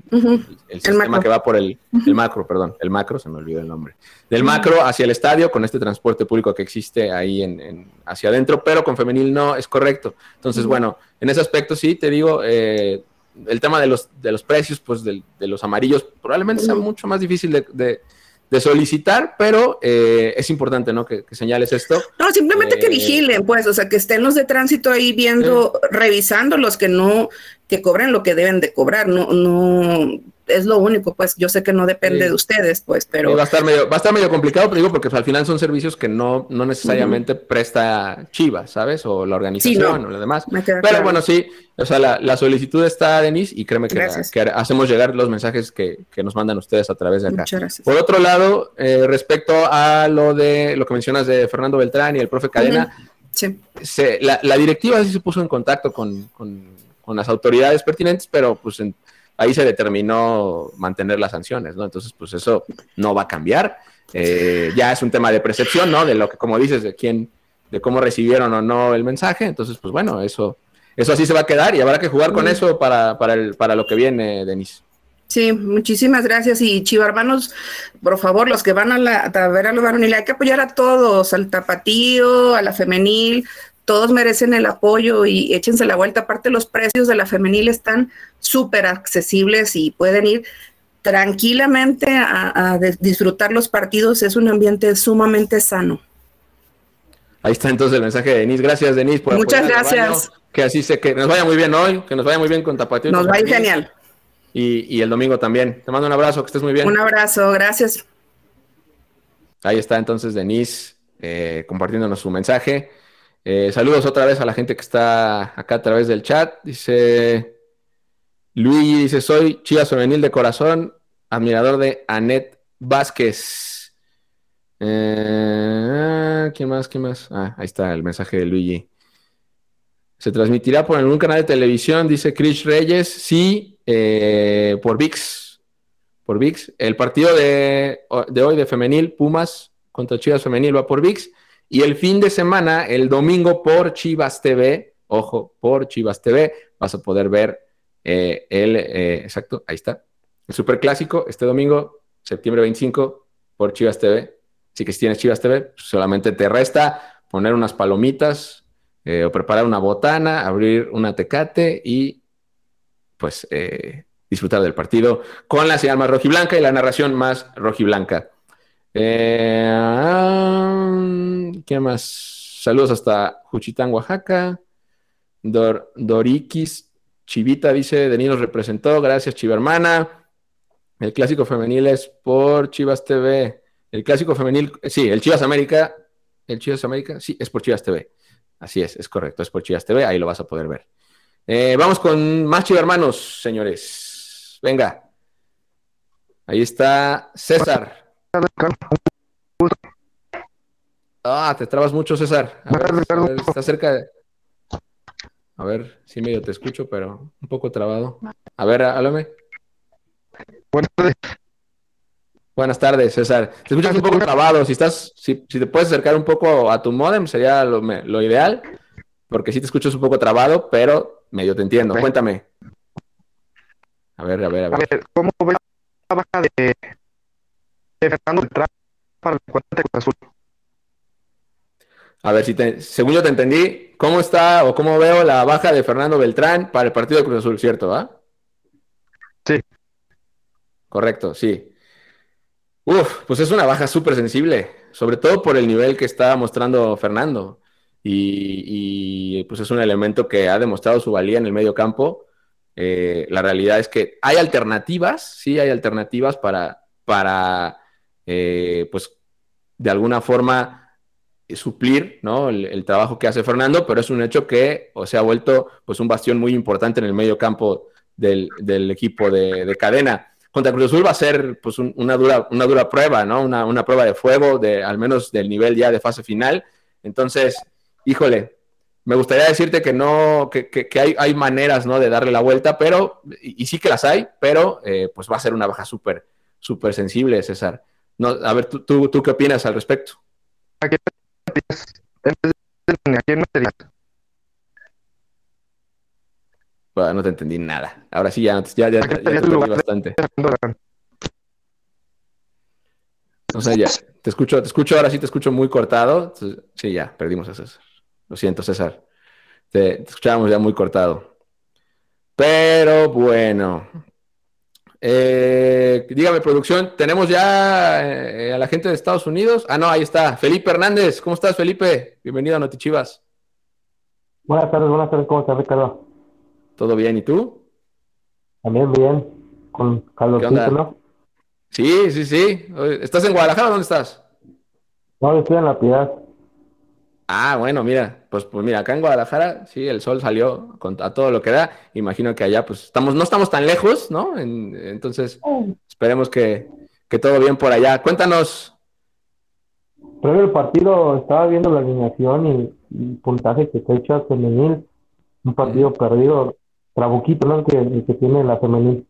sistema que va por el, macro, perdón, el macro, se me olvidó el nombre. Del macro hacia el estadio, con este transporte público que existe ahí en, hacia adentro, pero con femenil no es correcto. Entonces, bueno, en ese aspecto sí, te digo, eh, el tema de los, de los precios, pues de, los amarillos, probablemente sea mucho más difícil de, solicitar, pero eh, es importante, ¿no? Que, señales esto. No, simplemente que eh, vigilen, pues, o sea, que estén los de tránsito ahí viendo, revisando los que no, que cobren lo que deben de cobrar, no, no, es lo único, pues yo sé que no depende de ustedes, pues, pero... va, a estar medio, va a estar medio complicado, pero digo, porque al final son servicios que no, no necesariamente presta Chivas, ¿sabes? O la organización o lo demás. Pero bueno, sí, o sea, la, solicitud está, Denise, y créeme que, hacemos llegar los mensajes que, nos mandan ustedes a través de acá. Muchas gracias. Por otro lado, eh, respecto a lo de lo que mencionas de Fernando Beltrán y el profe Cadena, la, directiva sí se puso en contacto con, con, las autoridades pertinentes, pero pues en ahí se determinó mantener las sanciones, ¿no? Entonces, pues eso no va a cambiar. Eh, ya es un tema de percepción, ¿no? De lo que, como dices, de quién, de cómo recibieron o no el mensaje. Entonces, pues bueno, eso, eso así se va a quedar y habrá que jugar con eso para, para, el, para lo que viene, Denise. Sí, muchísimas gracias. Y chivarmanos, por favor, los que van a, la, a ver a los varoniles, hay que apoyar a todos, al tapatío, a la femenil, todos merecen el apoyo y échense la vuelta. Aparte, los precios de la femenil están súper accesibles y pueden ir tranquilamente a, disfrutar los partidos. Es un ambiente sumamente sano. Ahí está entonces el mensaje de Denise. Gracias, Denise, por Muchas gracias. Que así se que nos vaya muy bien hoy, que nos vaya muy bien con Tapatío. Nos va genial. Y, el domingo también. Te mando un abrazo, que estés muy bien. Un abrazo, gracias. Ahí está entonces Denise eh, compartiéndonos su mensaje. Eh, saludos otra vez a la gente que está acá a través del chat. Dice Luigi, dice, soy Chivas Femenil de corazón, admirador de Anet Vázquez. Eh, ¿Quién más? ¿Quién más? Ah, ahí está el mensaje de Luigi. Se transmitirá por algún canal de televisión, dice Chris Reyes. Sí, eh, por VIX. Por VIX. El partido de, hoy de femenil, Pumas contra Chivas Femenil va por VIX. Y el fin de semana, el domingo por Chivas TV, ojo, por Chivas TV, vas a poder ver eh, el, eh, exacto, ahí está, el super clásico este domingo, septiembre 25, por Chivas TV. Así que si tienes Chivas TV, pues solamente te resta poner unas palomitas o preparar una botana, abrir una tecate y pues eh, disfrutar del partido con la señal más rojiblanca y la narración más rojiblanca. Eh, ¿Qué más? Saludos hasta Juchitán, Oaxaca. Dor, Dorikis Chivita dice, Denis nos representó, gracias Chivermana. El clásico femenil es por Chivas TV. El clásico femenil, sí, el Chivas América, el Chivas América, sí, es por Chivas TV. Así es, es correcto, es por Chivas TV, ahí lo vas a poder ver. Eh, vamos con más hermanos, señores. Venga. Ahí está César. Ah, te trabas mucho, César. A ver, está cerca de... A ver, sí medio te escucho, pero un poco trabado. A ver, háblame. Buenas tardes. Buenas tardes, César. Te escuchas un poco trabado. Si estás, si, si te puedes acercar un poco a tu modem, sería lo, lo ideal, porque sí te escuchas un poco trabado, pero Medio te entiendo. Cuéntame. A ver, a ver, a ver. ¿Cómo ves la baja de, Fernando Beltrán para el cuenta de Azul? A ver, si te, según yo te entendí, ¿cómo está o cómo veo la baja de Fernando Beltrán para el partido de Cruz Azul, cierto? ¿Ah? Sí. Correcto, sí. Uf, pues es una baja súper sensible, sobre todo por el nivel que está mostrando Fernando y, pues es un elemento que ha demostrado su valía en el medio campo. Eh, la realidad es que hay alternativas, sí hay alternativas para, para eh, pues de alguna forma suplir ¿no? el, trabajo que hace Fernando, pero es un hecho que o se ha vuelto pues un bastión muy importante en el medio campo del, equipo de, cadena. Contra Cruz Azul va a ser pues una, dura, una dura prueba, ¿no? Una, una, prueba de fuego, de, al menos del nivel ya de fase final. Entonces, híjole, me gustaría decirte que no, que, hay, hay, maneras, ¿no? De darle la vuelta, pero, y, sí que las hay, pero eh, pues va a ser una baja súper, súper sensible, César. No, a ver, ¿tú, tú, qué opinas al respecto? ¿A Bueno, no te entendí nada. Ahora sí, ya, ya, ya, ya te entendí bastante. O sea, ya, te escucho, te escucho, ahora sí te escucho muy cortado. Sí, ya, perdimos a César. Lo siento, César. Te, escuchábamos ya muy cortado. Pero bueno. Eh, dígame, producción, ¿tenemos ya eh, a la gente de Estados Unidos? Ah, no, ahí está. Felipe Hernández. ¿Cómo estás, Felipe? Bienvenido a Notichivas. Buenas tardes, buenas tardes. ¿Cómo estás, Ricardo? ¿Todo bien? ¿Y tú? También bien. Con Carlos ¿no? Sí, sí, sí. ¿Estás en Guadalajara o dónde estás? No, estoy en La Piedad. Ah, bueno, mira, pues, pues mira, acá en Guadalajara, sí, el sol salió a todo lo que da. Imagino que allá, pues estamos, no estamos tan lejos, ¿no? entonces, esperemos que, todo bien por allá. Cuéntanos. Previo el partido, estaba viendo la alineación y el puntaje que se ha hecho a femenil. Un partido perdido, trabuquito, ¿no? Que, que tiene la femenil.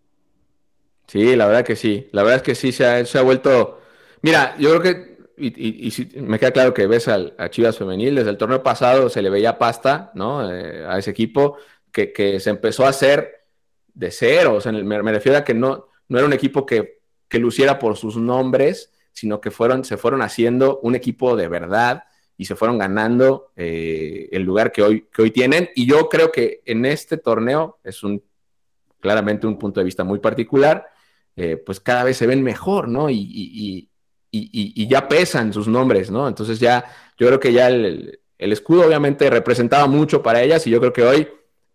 Sí, la verdad que sí. La verdad es que sí se ha, se ha vuelto. Mira, yo creo que. Y, me queda claro que ves al, a Chivas Femenil. Desde el torneo pasado se le veía pasta, ¿no? Eh, a ese equipo que, que, se empezó a hacer de cero. O sea, me, me, refiero a que no, no era un equipo que, que luciera por sus nombres, sino que fueron, se fueron haciendo un equipo de verdad y se fueron ganando eh, el lugar que hoy, que hoy tienen. Y yo creo que en este torneo es un claramente un punto de vista muy particular, eh, pues cada vez se ven mejor, ¿no? Y, y, y, ya pesan sus nombres, ¿no? Entonces ya, yo creo que ya el, escudo obviamente representaba mucho para ellas y yo creo que hoy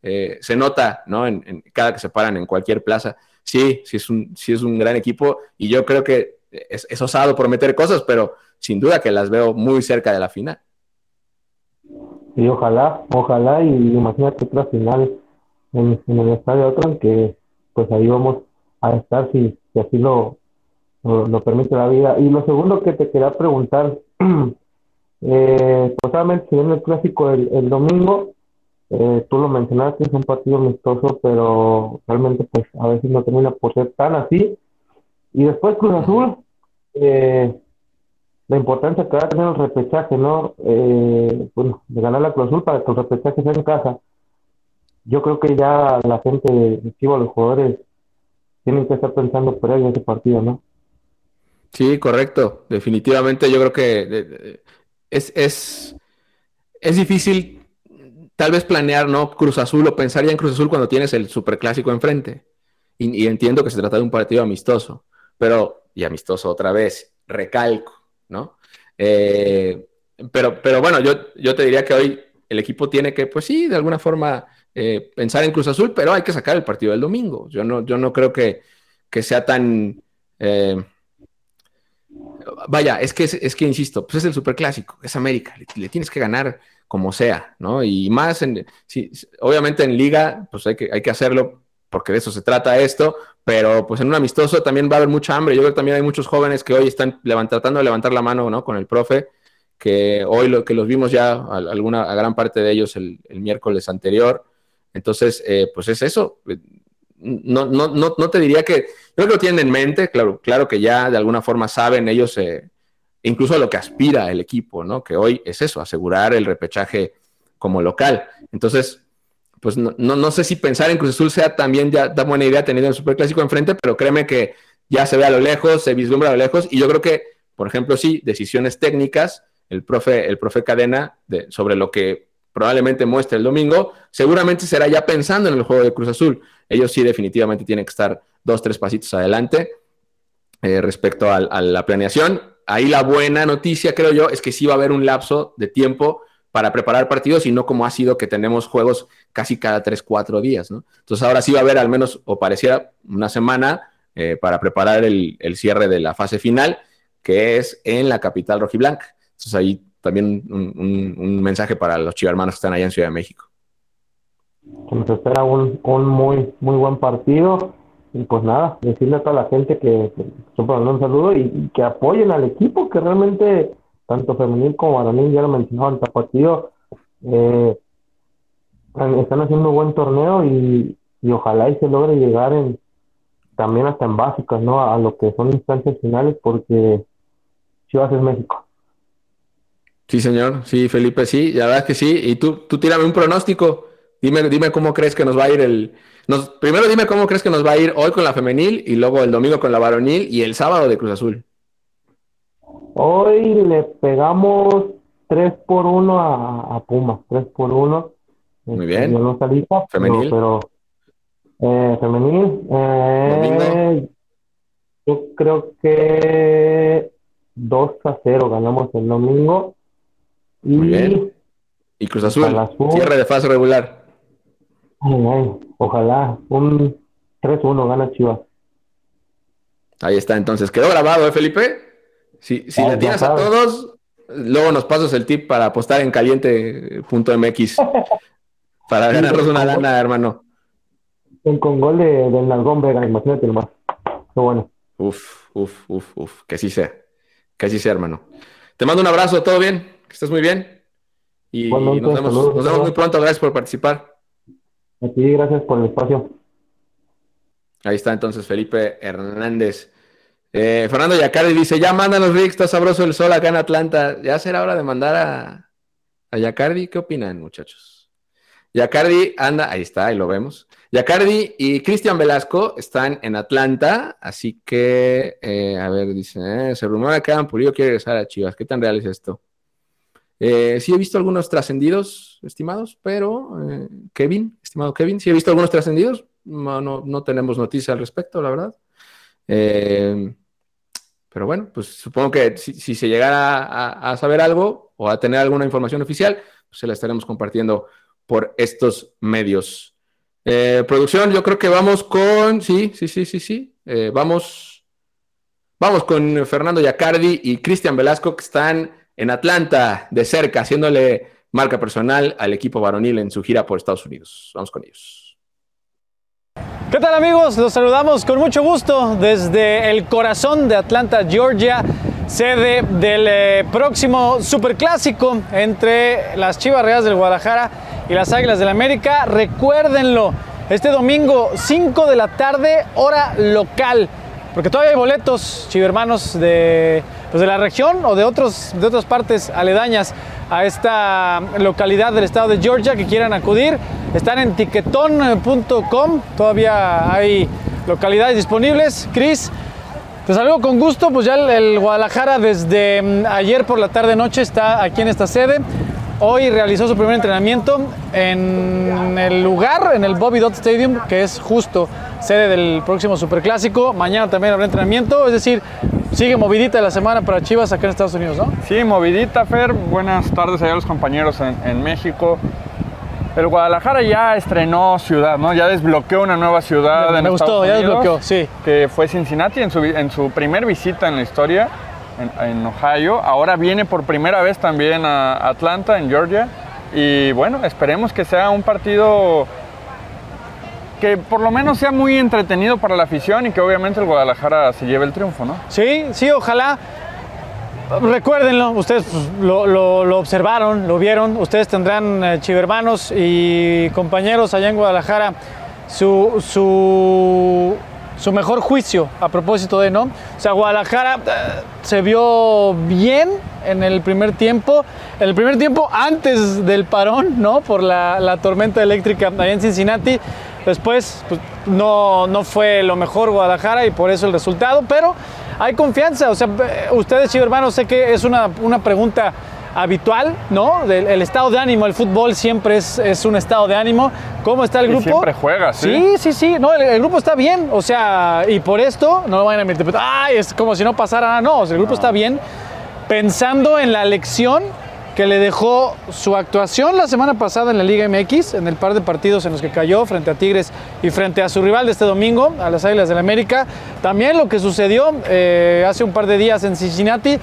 eh, se nota, ¿no? En, cada que se paran en cualquier plaza. Sí, sí es un, sí es un gran equipo y yo creo que es, es osado prometer cosas, pero sin duda que las veo muy cerca de la final. Y ojalá, ojalá, y imagínate otra final en, el estadio otro, que pues ahí vamos a estar si, si así lo, lo, permite la vida. Y lo segundo que te quería preguntar, eh, pues si viene el clásico el, el domingo, eh, tú lo mencionaste, es un partido amistoso, pero realmente pues a veces no termina por ser tan así. Y después Cruz Azul, eh, la importancia que va a tener el repechaje, ¿no? Eh, bueno, de ganar la Cruz Azul para que el repechaje sea en casa. Yo creo que ya la gente de los jugadores, tienen que estar pensando por ahí en ese partido, ¿no? Sí, correcto. Definitivamente yo creo que es, es, es difícil tal vez planear, ¿no? Cruz Azul o pensar ya en Cruz Azul cuando tienes el superclásico enfrente. Y, entiendo que se trata de un partido amistoso, pero, y amistoso otra vez, recalco, ¿no? Eh, pero, pero bueno, yo, yo te diría que hoy el equipo tiene que, pues sí, de alguna forma eh, pensar en Cruz Azul, pero hay que sacar el partido del domingo. Yo no, yo no creo que, sea tan... Eh, vaya, es que, es, que, insisto, pues es el superclásico, es América, le, tienes que ganar como sea, ¿no? Y más, en, obviamente en liga, pues hay que, hay que hacerlo porque de eso se trata esto, pero pues en un amistoso también va a haber mucha hambre. Yo creo que también hay muchos jóvenes que hoy están tratando de levantar la mano, ¿no? Con el profe, que hoy lo que los vimos ya, a, alguna, gran parte de ellos el, miércoles anterior. Entonces, eh, pues es eso. No, no, no, no, te diría que, creo que lo tienen en mente, claro, claro que ya de alguna forma saben ellos, eh, incluso a lo que aspira el equipo, ¿no? Que hoy es eso, asegurar el repechaje como local. Entonces, pues no, no, sé si pensar en Cruz Azul sea también ya da buena idea teniendo el Superclásico enfrente, pero créeme que ya se ve a lo lejos, se vislumbra a lo lejos, y yo creo que, por ejemplo, sí, decisiones técnicas, el profe, el profe Cadena, de, sobre lo que probablemente muestre el domingo, seguramente será ya pensando en el juego de Cruz Azul. Ellos sí definitivamente tienen que estar dos, tres pasitos adelante eh, respecto a la planeación. Ahí la buena noticia, creo yo, es que sí va a haber un lapso de tiempo para preparar partidos y no como ha sido que tenemos juegos casi cada tres, cuatro días, ¿no? Entonces ahora sí va a haber al menos, o pareciera, una semana eh, para preparar el, cierre de la fase final, que es en la capital rojiblanca. Entonces ahí también un, mensaje para los chivarmanos que están allá en Ciudad de México. Nos espera un, muy, muy buen partido. Y pues nada, decirle a toda la gente que, que un saludo y que apoyen al equipo, que realmente tanto femenil como varonil, ya lo mencionaba el partido, eh, están haciendo un buen torneo y, ojalá y se logre llegar en también hasta en básicas, ¿no? A, lo que son instancias finales, porque Chivas es México. Sí, señor, sí, Felipe, sí, la verdad es que sí. Y tú, tú tírame un pronóstico. Dime, dime cómo crees que nos va a ir el. Nos, primero dime cómo crees que nos va a ir hoy con la femenil y luego el domingo con la varonil y el sábado de Cruz Azul. Hoy le pegamos 3 por 1 a, a Pumas, 3 por 1. Muy bien. no salita, femenil. Pero, eh, femenil. Eh, yo creo que 2 a 0 ganamos el domingo. Y, Muy bien. Y Cruz Azul, cierre de fase regular. ojalá, un 3-1 gana Chivas. Ahí está, entonces. ¿Quedó grabado, eh, Felipe? Si, si le tienes a todos, luego nos pasas el tip para apostar en caliente.mx para ganarnos una lana, hermano. Con gol de, del Nalgón Vega, imagínate nomás. Qué bueno. Uf, uf, uf, uf. Que así sea. Que así sea, hermano. Te mando un abrazo, ¿todo bien? Que estés muy bien. Y nos, vemos, nos vemos muy pronto. Gracias por participar. A ti, gracias por el espacio. Ahí está entonces Felipe Hernández. Eh, Fernando Yacardi dice, ya mándanos, Rick, está sabroso el sol acá en Atlanta. Ya será hora de mandar a, a Yacardi. ¿Qué opinan, muchachos? Yacardi anda, ahí está, ahí lo vemos. Yacardi y Cristian Velasco están en Atlanta, así que, eh, a ver, dice, eh, se rumora que Adam Pulido quiere regresar a Chivas. ¿Qué tan real es esto? Eh, sí he visto algunos trascendidos, estimados, pero Kevin, estimado Kevin, sí he visto algunos trascendidos. No, no, tenemos noticia al respecto, la verdad. pero bueno, pues supongo que si, se llegara a, saber algo o a tener alguna información oficial, pues se la estaremos compartiendo por estos medios. Eh, producción, yo creo que vamos con. Sí, sí, sí, sí, sí. Eh, vamos. Vamos con Fernando Yacardi y Cristian Velasco, que están en Atlanta de cerca, haciéndole marca personal al equipo varonil en su gira por Estados Unidos. Vamos con ellos. ¿Qué tal amigos? Los saludamos con mucho gusto desde el corazón de Atlanta, Georgia, sede del eh, próximo Superclásico entre las Chivas Reales del Guadalajara y las Águilas del América. Recuérdenlo, este domingo 5 de la tarde, hora local, porque todavía hay boletos, chivermanos, de, pues de la región o de, otros, de otras partes aledañas a esta localidad del estado de Georgia que quieran acudir. Están en tiquetón.com, todavía hay localidades disponibles. Cris, te saludo con gusto, pues ya el Guadalajara desde mm, ayer por la tarde noche está aquí en esta sede. Hoy realizó su primer entrenamiento en el lugar, en el Bobby Dot Stadium, que es justo sede del próximo Superclásico. Mañana también habrá entrenamiento, es decir, sigue movidita la semana para Chivas acá en Estados Unidos, ¿no? Sí, movidita, Fer. Buenas tardes a los compañeros en, México. El Guadalajara ya estrenó ciudad, ¿no? Ya desbloqueó una nueva ciudad Me, en gustó, ya desbloqueó, sí. Que fue Cincinnati en su, en su primer visita en la historia en, Ohio. Ahora viene por primera vez también a Atlanta, en Georgia. Y bueno, esperemos que sea un partido que por lo menos sea muy entretenido para la afición y que obviamente el Guadalajara se lleve el triunfo, ¿no? Sí, sí, ojalá. Recuérdenlo, ustedes pues, lo, observaron, lo vieron, ustedes tendrán eh, chivermanos y compañeros allá en Guadalajara su, su su mejor juicio a propósito de, ¿no? O sea, Guadalajara eh, se vio bien en el primer tiempo, en el primer tiempo antes del parón, ¿no? Por la, tormenta eléctrica allá en Cincinnati. Después pues, no, no fue lo mejor Guadalajara y por eso el resultado, pero hay confianza. O sea, eh, ustedes, hermanos, sé que es una, una pregunta habitual, ¿no? el estado de ánimo, el fútbol siempre es, es, un estado de ánimo. ¿Cómo está el grupo? siempre juega, ¿sí? Sí, sí, sí. No, el, grupo está bien. O sea, y por esto no lo vayan a interpretar. Ay, es como si no pasara nada. No, el grupo está bien pensando en la lección que le dejó su actuación la semana pasada en la Liga MX, en el par de partidos en los que cayó frente a Tigres y frente a su rival de este domingo, a las Águilas del la América. También lo que sucedió eh, hace un par de días en Cincinnati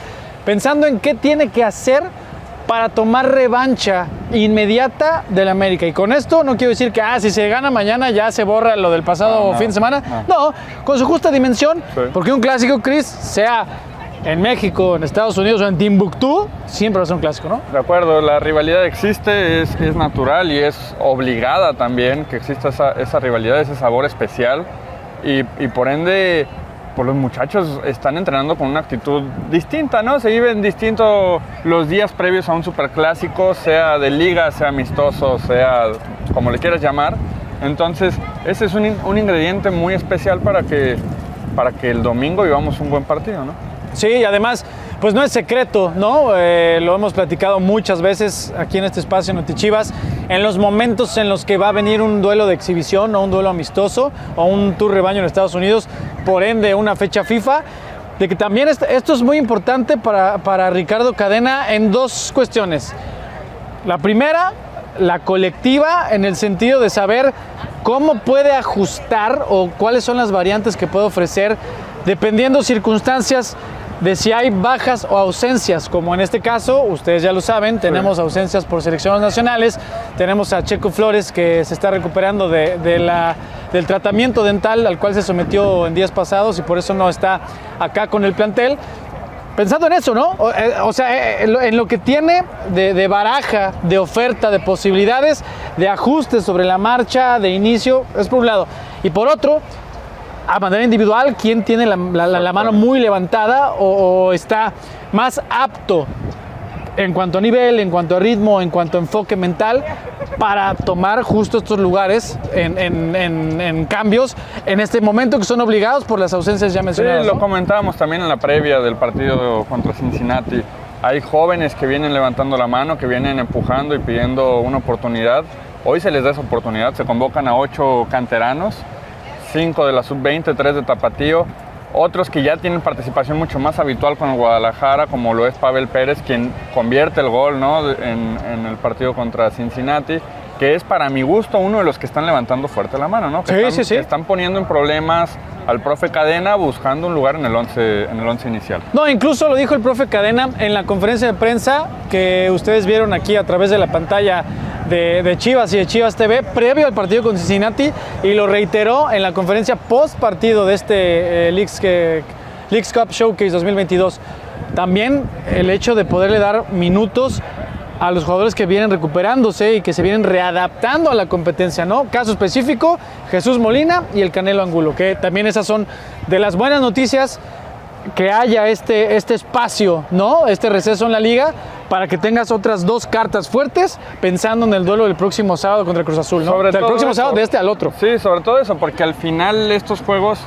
pensando en qué tiene que hacer para tomar revancha inmediata del América. Y con esto no quiero decir que, ah, si se gana mañana ya se borra lo del pasado fin de semana. No. con su justa dimensión, porque un clásico, Chris, sea en México, en Estados Unidos o en Timbuktu, siempre va a ser un clásico, ¿no? De acuerdo, la rivalidad existe, es, es natural y es obligada también que exista esa, esa rivalidad, ese sabor especial. Y, y por ende, pues los muchachos están entrenando con una actitud distinta, ¿no? Se viven distinto los días previos a un superclásico, sea de liga, sea amistoso, sea como le quieras llamar. Entonces, ese es un, un ingrediente muy especial para que, para que el domingo vivamos un buen partido, ¿no? Sí, y además pues no es secreto, ¿no? Eh, lo hemos platicado muchas veces aquí en este espacio en Notichivas, en los momentos en los que va a venir un duelo de exhibición o un duelo amistoso o un tour rebaño en Estados Unidos, por ende una fecha FIFA, de que también esto es muy importante para, para Ricardo Cadena en dos cuestiones. La primera, la colectiva, en el sentido de saber cómo puede ajustar o cuáles son las variantes que puede ofrecer dependiendo circunstancias de si hay bajas o ausencias, como en este caso, ustedes ya lo saben, tenemos ausencias por selecciones nacionales, tenemos a Checo Flores que se está recuperando de, la, del tratamiento dental al cual se sometió en días pasados y por eso no está acá con el plantel. Pensando en eso, ¿no? O, eh, sea, eh, en lo que tiene de, de, baraja, de oferta, de posibilidades, de ajustes sobre la marcha, de inicio, es por un lado. Y por otro, a manera individual quién tiene la, la- la mano muy levantada o, o está más apto en cuanto a nivel, en cuanto a ritmo, en cuanto a enfoque mental, para tomar justo estos lugares en, en- en- en cambios en este momento que son obligados por las ausencias ya Sí, mencionadas. lo ¿no? comentábamos también en la previa del partido contra Cincinnati. Hay jóvenes que vienen levantando la mano, que vienen empujando y pidiendo una oportunidad. Hoy se les da esa oportunidad, se convocan a ocho canteranos, cinco de la sub-20, tres de Tapatío, otros que ya tienen participación mucho más habitual con el Guadalajara, como lo es Pavel Pérez, quien convierte el gol ¿no? en, en el partido contra Cincinnati, que es para mi gusto uno de los que están levantando fuerte la mano, ¿no? Que Sí, están, sí, sí. que están poniendo en problemas al profe Cadena buscando un lugar en el 11 en el once inicial. No, incluso lo dijo el profe Cadena en la conferencia de prensa que ustedes vieron aquí a través de la pantalla de, Chivas y de Chivas TV previo al partido con Cincinnati y lo reiteró en la conferencia post partido de este eh, Leagues Cup Showcase 2022. También el hecho de poderle dar minutos a los jugadores que vienen recuperándose y que se vienen readaptando a la competencia, ¿no? Caso específico, Jesús Molina y el Canelo Angulo, que también esas son de las buenas noticias que haya este, este espacio, ¿no? Este receso en la liga para que tengas otras dos cartas fuertes pensando en el duelo del próximo sábado contra el Cruz Azul, ¿no? Sobre O sea, el todo próximo eso. sábado de este al otro. Sí, sobre todo eso, porque al final estos juegos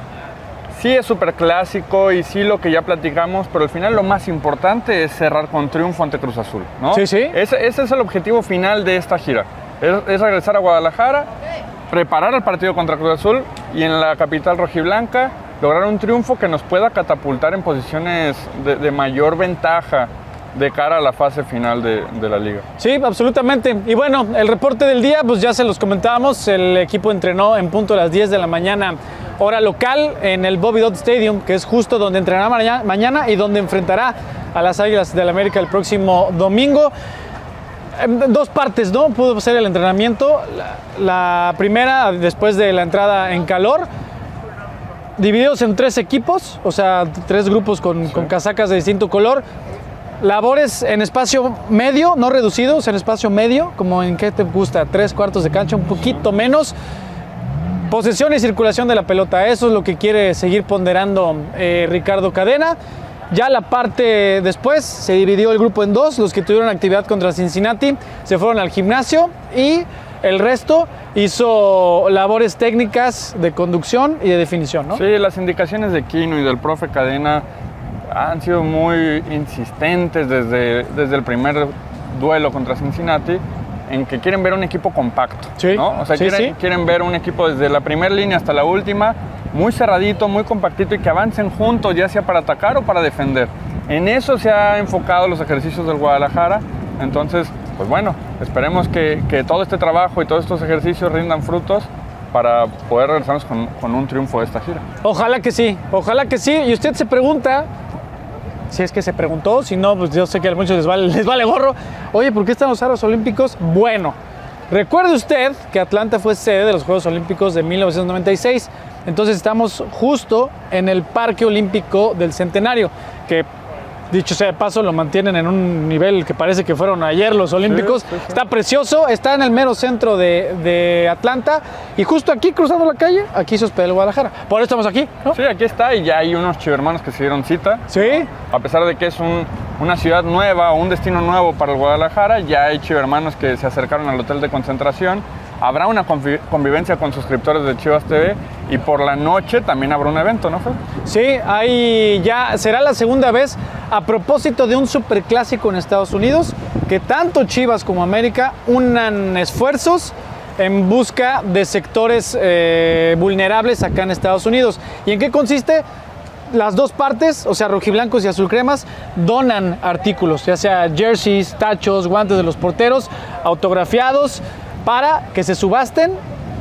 sí es súper clásico y sí lo que ya platicamos, pero al final lo más importante es cerrar con triunfo ante Cruz Azul, ¿no? Sí, sí. Ese, ese es el objetivo final de esta gira. Es, es regresar a Guadalajara, preparar el partido contra Cruz Azul y en la capital rojiblanca lograr un triunfo que nos pueda catapultar en posiciones de, de mayor ventaja de cara a la fase final de, de la liga. Sí, absolutamente. Y bueno, el reporte del día, pues ya se los comentábamos. El equipo entrenó en punto a las 10 de la mañana, hora local, en el Bobby Dodd Stadium, que es justo donde entrenará maña- mañana y donde enfrentará a las Águilas del América el próximo domingo. En dos partes, ¿no? Pudo ser el entrenamiento. La, la primera, después de la entrada en calor, divididos en tres equipos, o sea, tres grupos con, con casacas de distinto color. Labores en espacio medio, no reducidos, en espacio medio, como en qué te gusta, tres cuartos de cancha, un poquito menos. Posesión y circulación de la pelota, eso es lo que quiere seguir ponderando eh, Ricardo Cadena. Ya la parte después se dividió el grupo en dos, los que tuvieron actividad contra Cincinnati se fueron al gimnasio y el resto hizo labores técnicas de conducción y de definición, ¿no? Sí, las indicaciones de Kino y del profe Cadena han sido muy insistentes desde, desde el primer duelo contra Cincinnati en que quieren ver un equipo compacto. Sí, ¿no? O sea, sí, quieren, sí. quieren ver un equipo desde la primera línea hasta la última, muy cerradito, muy compactito y que avancen juntos, ya sea para atacar o para defender. En eso se ha enfocado los ejercicios del Guadalajara. Entonces, pues bueno, esperemos que, que todo este trabajo y todos estos ejercicios rindan frutos para poder regresarnos con, con un triunfo de esta gira. Ojalá que sí, ojalá que sí. Y usted se pregunta, si es que se preguntó, si no, pues yo sé que a muchos les vale, gorro. Oye, ¿por qué están los aros olímpicos? Bueno, recuerde usted que Atlanta fue sede de los Juegos Olímpicos de 1996. Entonces estamos justo en el Parque Olímpico del Centenario, que dicho sea de paso lo mantienen en un nivel que parece que fueron ayer los Olímpicos. sí, sí. Está precioso, está en el mero centro de, de Atlanta y justo aquí cruzando la calle, aquí se hospeda el Guadalajara. Por eso estamos aquí, ¿no? Sí, aquí está y ya hay unos chivermanos que se dieron cita. Sí, A pesar de que es un- una ciudad nueva o un destino nuevo para el Guadalajara, ya hay chivermanos que se acercaron al hotel de concentración. Habrá una convi- convivencia con suscriptores de Chivas TV y por la noche también habrá un evento, ¿no, Fer? sí, ahí ya será la segunda vez a propósito de un superclásico en Estados Unidos que tanto Chivas como América unan esfuerzos en busca de sectores eh, vulnerables acá en Estados Unidos. ¿Y en qué consiste? Las dos partes, o sea, rojiblancos y azulcremas, donan artículos, ya sea jerseys, tachos, guantes de los porteros, autografiados, para que se subasten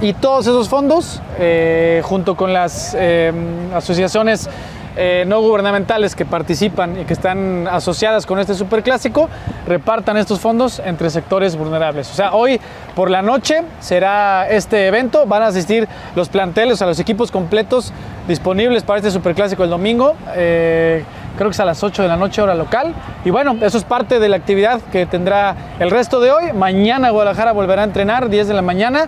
y todos esos fondos, eh, junto con las eh, asociaciones eh, no gubernamentales que participan y que están asociadas con este superclásico, repartan estos fondos entre sectores vulnerables. O sea, hoy por la noche será este evento, van a asistir los planteles, o sea, los equipos completos disponibles para este superclásico el domingo. Eh, creo que es a las 8 de la noche hora local. Y bueno, eso es parte de la actividad que tendrá el resto de hoy. Mañana Guadalajara volverá a entrenar, 10 de la mañana,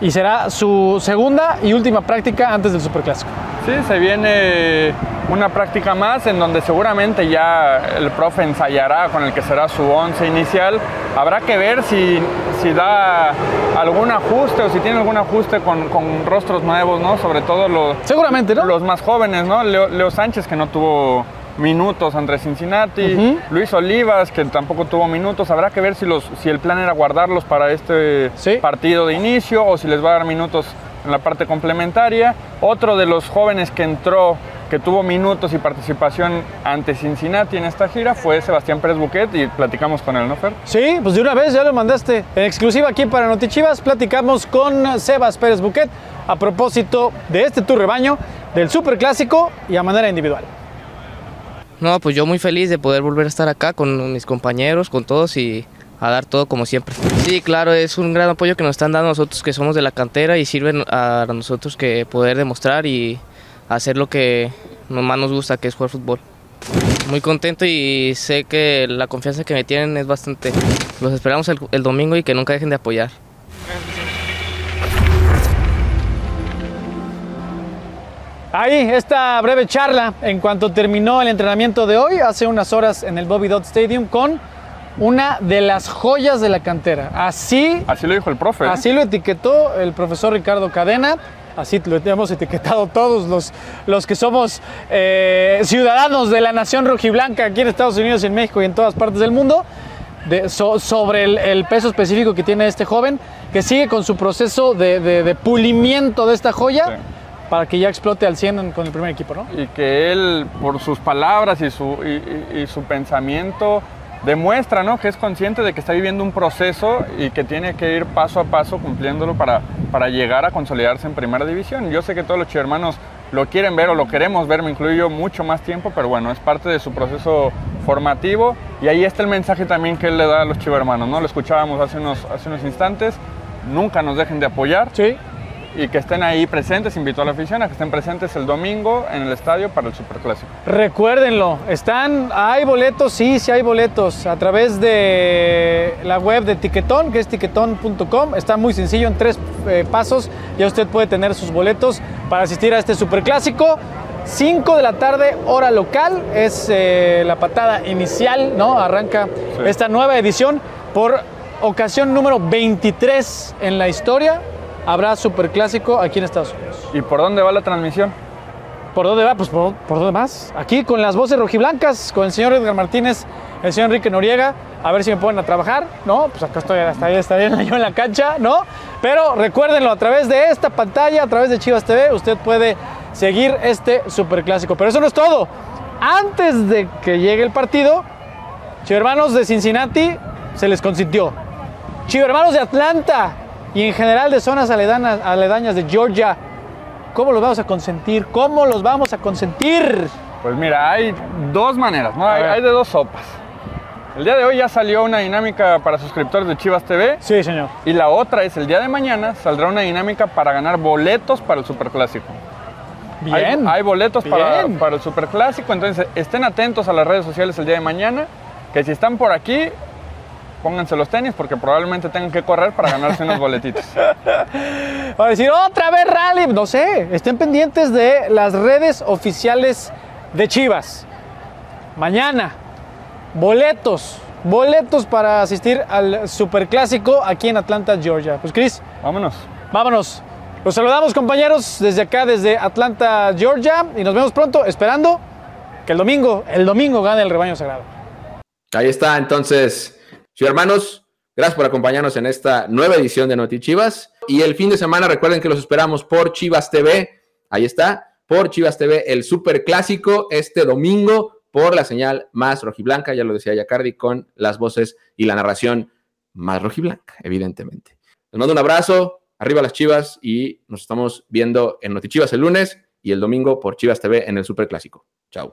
y será su segunda y última práctica antes del superclásico. Sí, se viene una práctica más en donde seguramente ya el profe ensayará con el que será su once inicial. Habrá que ver si, si da algún ajuste o si tiene algún ajuste con, con rostros nuevos, ¿no? Sobre todo los, Seguramente, ¿no? los más jóvenes, ¿no? Leo, Leo Sánchez que no tuvo minutos entre Cincinnati. Luis Olivas que tampoco tuvo minutos. Habrá que ver si, los, si el plan era guardarlos para este Sí. partido de inicio o si les va a dar minutos en la parte complementaria. Otro de los jóvenes que entró, que tuvo minutos y participación ante Cincinnati en esta gira fue Sebastián Pérez Buquet y platicamos con él, ¿no, Fer? Sí, pues de una vez ya lo mandaste. En exclusiva aquí para Notichivas platicamos con Sebas Pérez Buquet a propósito de este tu rebaño, del Super Clásico y a manera individual. No, pues yo muy feliz de poder volver a estar acá con mis compañeros, con todos y a dar todo como siempre. Sí, claro, es un gran apoyo que nos están dando nosotros que somos de la cantera y sirven a nosotros que poder demostrar y hacer lo que más nos gusta, que es jugar fútbol. Muy contento y sé que la confianza que me tienen es bastante. Los esperamos el, el domingo y que nunca dejen de apoyar. Ahí esta breve charla en cuanto terminó el entrenamiento de hoy, hace unas horas en el Bobby Dodd Stadium, con una de las joyas de la cantera. Así, Así lo dijo el profe. ¿eh? así lo etiquetó el profesor Ricardo Cadena. Así lo hemos etiquetado todos los, los que somos eh, ciudadanos de la nación rojiblanca aquí en Estados Unidos, en México y en todas partes del mundo, de- so- sobre el, el peso específico que tiene este joven, que sigue con su proceso de, de- de pulimiento de esta joya Sí. Para que ya explote al 100 en- con el primer equipo, ¿no? y que él, por sus palabras y su, y, y- y su pensamiento, demuestra ¿no? que es consciente de que está viviendo un proceso y que tiene que ir paso a paso cumpliéndolo para, para llegar a consolidarse en primera división. Yo sé que todos los hermanos lo quieren ver o lo queremos ver, me incluyo mucho más tiempo, pero bueno, es parte de su proceso formativo y ahí está el mensaje también que él le da a los chivermanos, ¿no? Lo escuchábamos hace unos, hace unos instantes, nunca nos dejen de apoyar, Sí. Y que estén ahí presentes, invito a la afición a que estén presentes el domingo en el estadio para el Superclásico. Recuérdenlo, están, hay boletos, sí, sí hay boletos a través de la web de Tiquetón, que es tiquetón.com. Está muy sencillo, en tres eh, pasos ya usted puede tener sus boletos para asistir a este superclásico. 5 de la tarde, hora local, es eh, la patada inicial, ¿no? Arranca Sí. esta nueva edición por ocasión número 23 en la historia. Habrá superclásico aquí en Estados Unidos. ¿Y por dónde va la transmisión? ¿Por dónde va? Pues por, por dónde más. Aquí con las voces rojiblancas, con el señor Edgar Martínez, el señor Enrique Noriega, a ver si me ponen a trabajar, ¿no? Pues acá estoy, hasta ahí está bien yo en la cancha, ¿no? Pero recuérdenlo, a través de esta pantalla, a través de Chivas TV, usted puede seguir este superclásico. Pero eso no es todo. Antes de que llegue el partido, Chivermanos de Cincinnati se les consintió. Chivermanos de Atlanta y en general de zonas aledañas, aledañas de Georgia, ¿cómo los vamos a consentir? ¿Cómo los vamos a consentir? Pues mira, hay dos maneras, ¿no? Hay, de dos sopas. El día de hoy ya salió una dinámica para suscriptores de Chivas TV Sí, señor. y la otra es el día de mañana saldrá una dinámica para ganar boletos para el Superclásico. Bien. Hay, boletos para, para el Superclásico, entonces estén atentos a las redes sociales el día de mañana, que si están por aquí, pónganse los tenis porque probablemente tengan que correr para ganarse unos boletitos. Va a decir otra vez rally. No sé, estén pendientes de las redes oficiales de Chivas. Mañana, boletos, boletos para asistir al superclásico aquí en Atlanta, Georgia. Pues Cris, Vámonos. vámonos. Los saludamos compañeros desde acá, desde Atlanta, Georgia, y nos vemos pronto, esperando que el domingo, el domingo gane el rebaño sagrado. Ahí está, entonces, sí, hermanos, gracias por acompañarnos en esta nueva edición de Noti Chivas. Y el fin de semana, recuerden que los esperamos por Chivas TV. Ahí está, por Chivas TV, el super clásico este domingo por la señal más rojiblanca, ya lo decía Yacardi, con las voces y la narración más rojiblanca, evidentemente. Les mando un abrazo, arriba las Chivas y nos estamos viendo en Noti Chivas el lunes y el domingo por Chivas TV en el super clásico. Chao.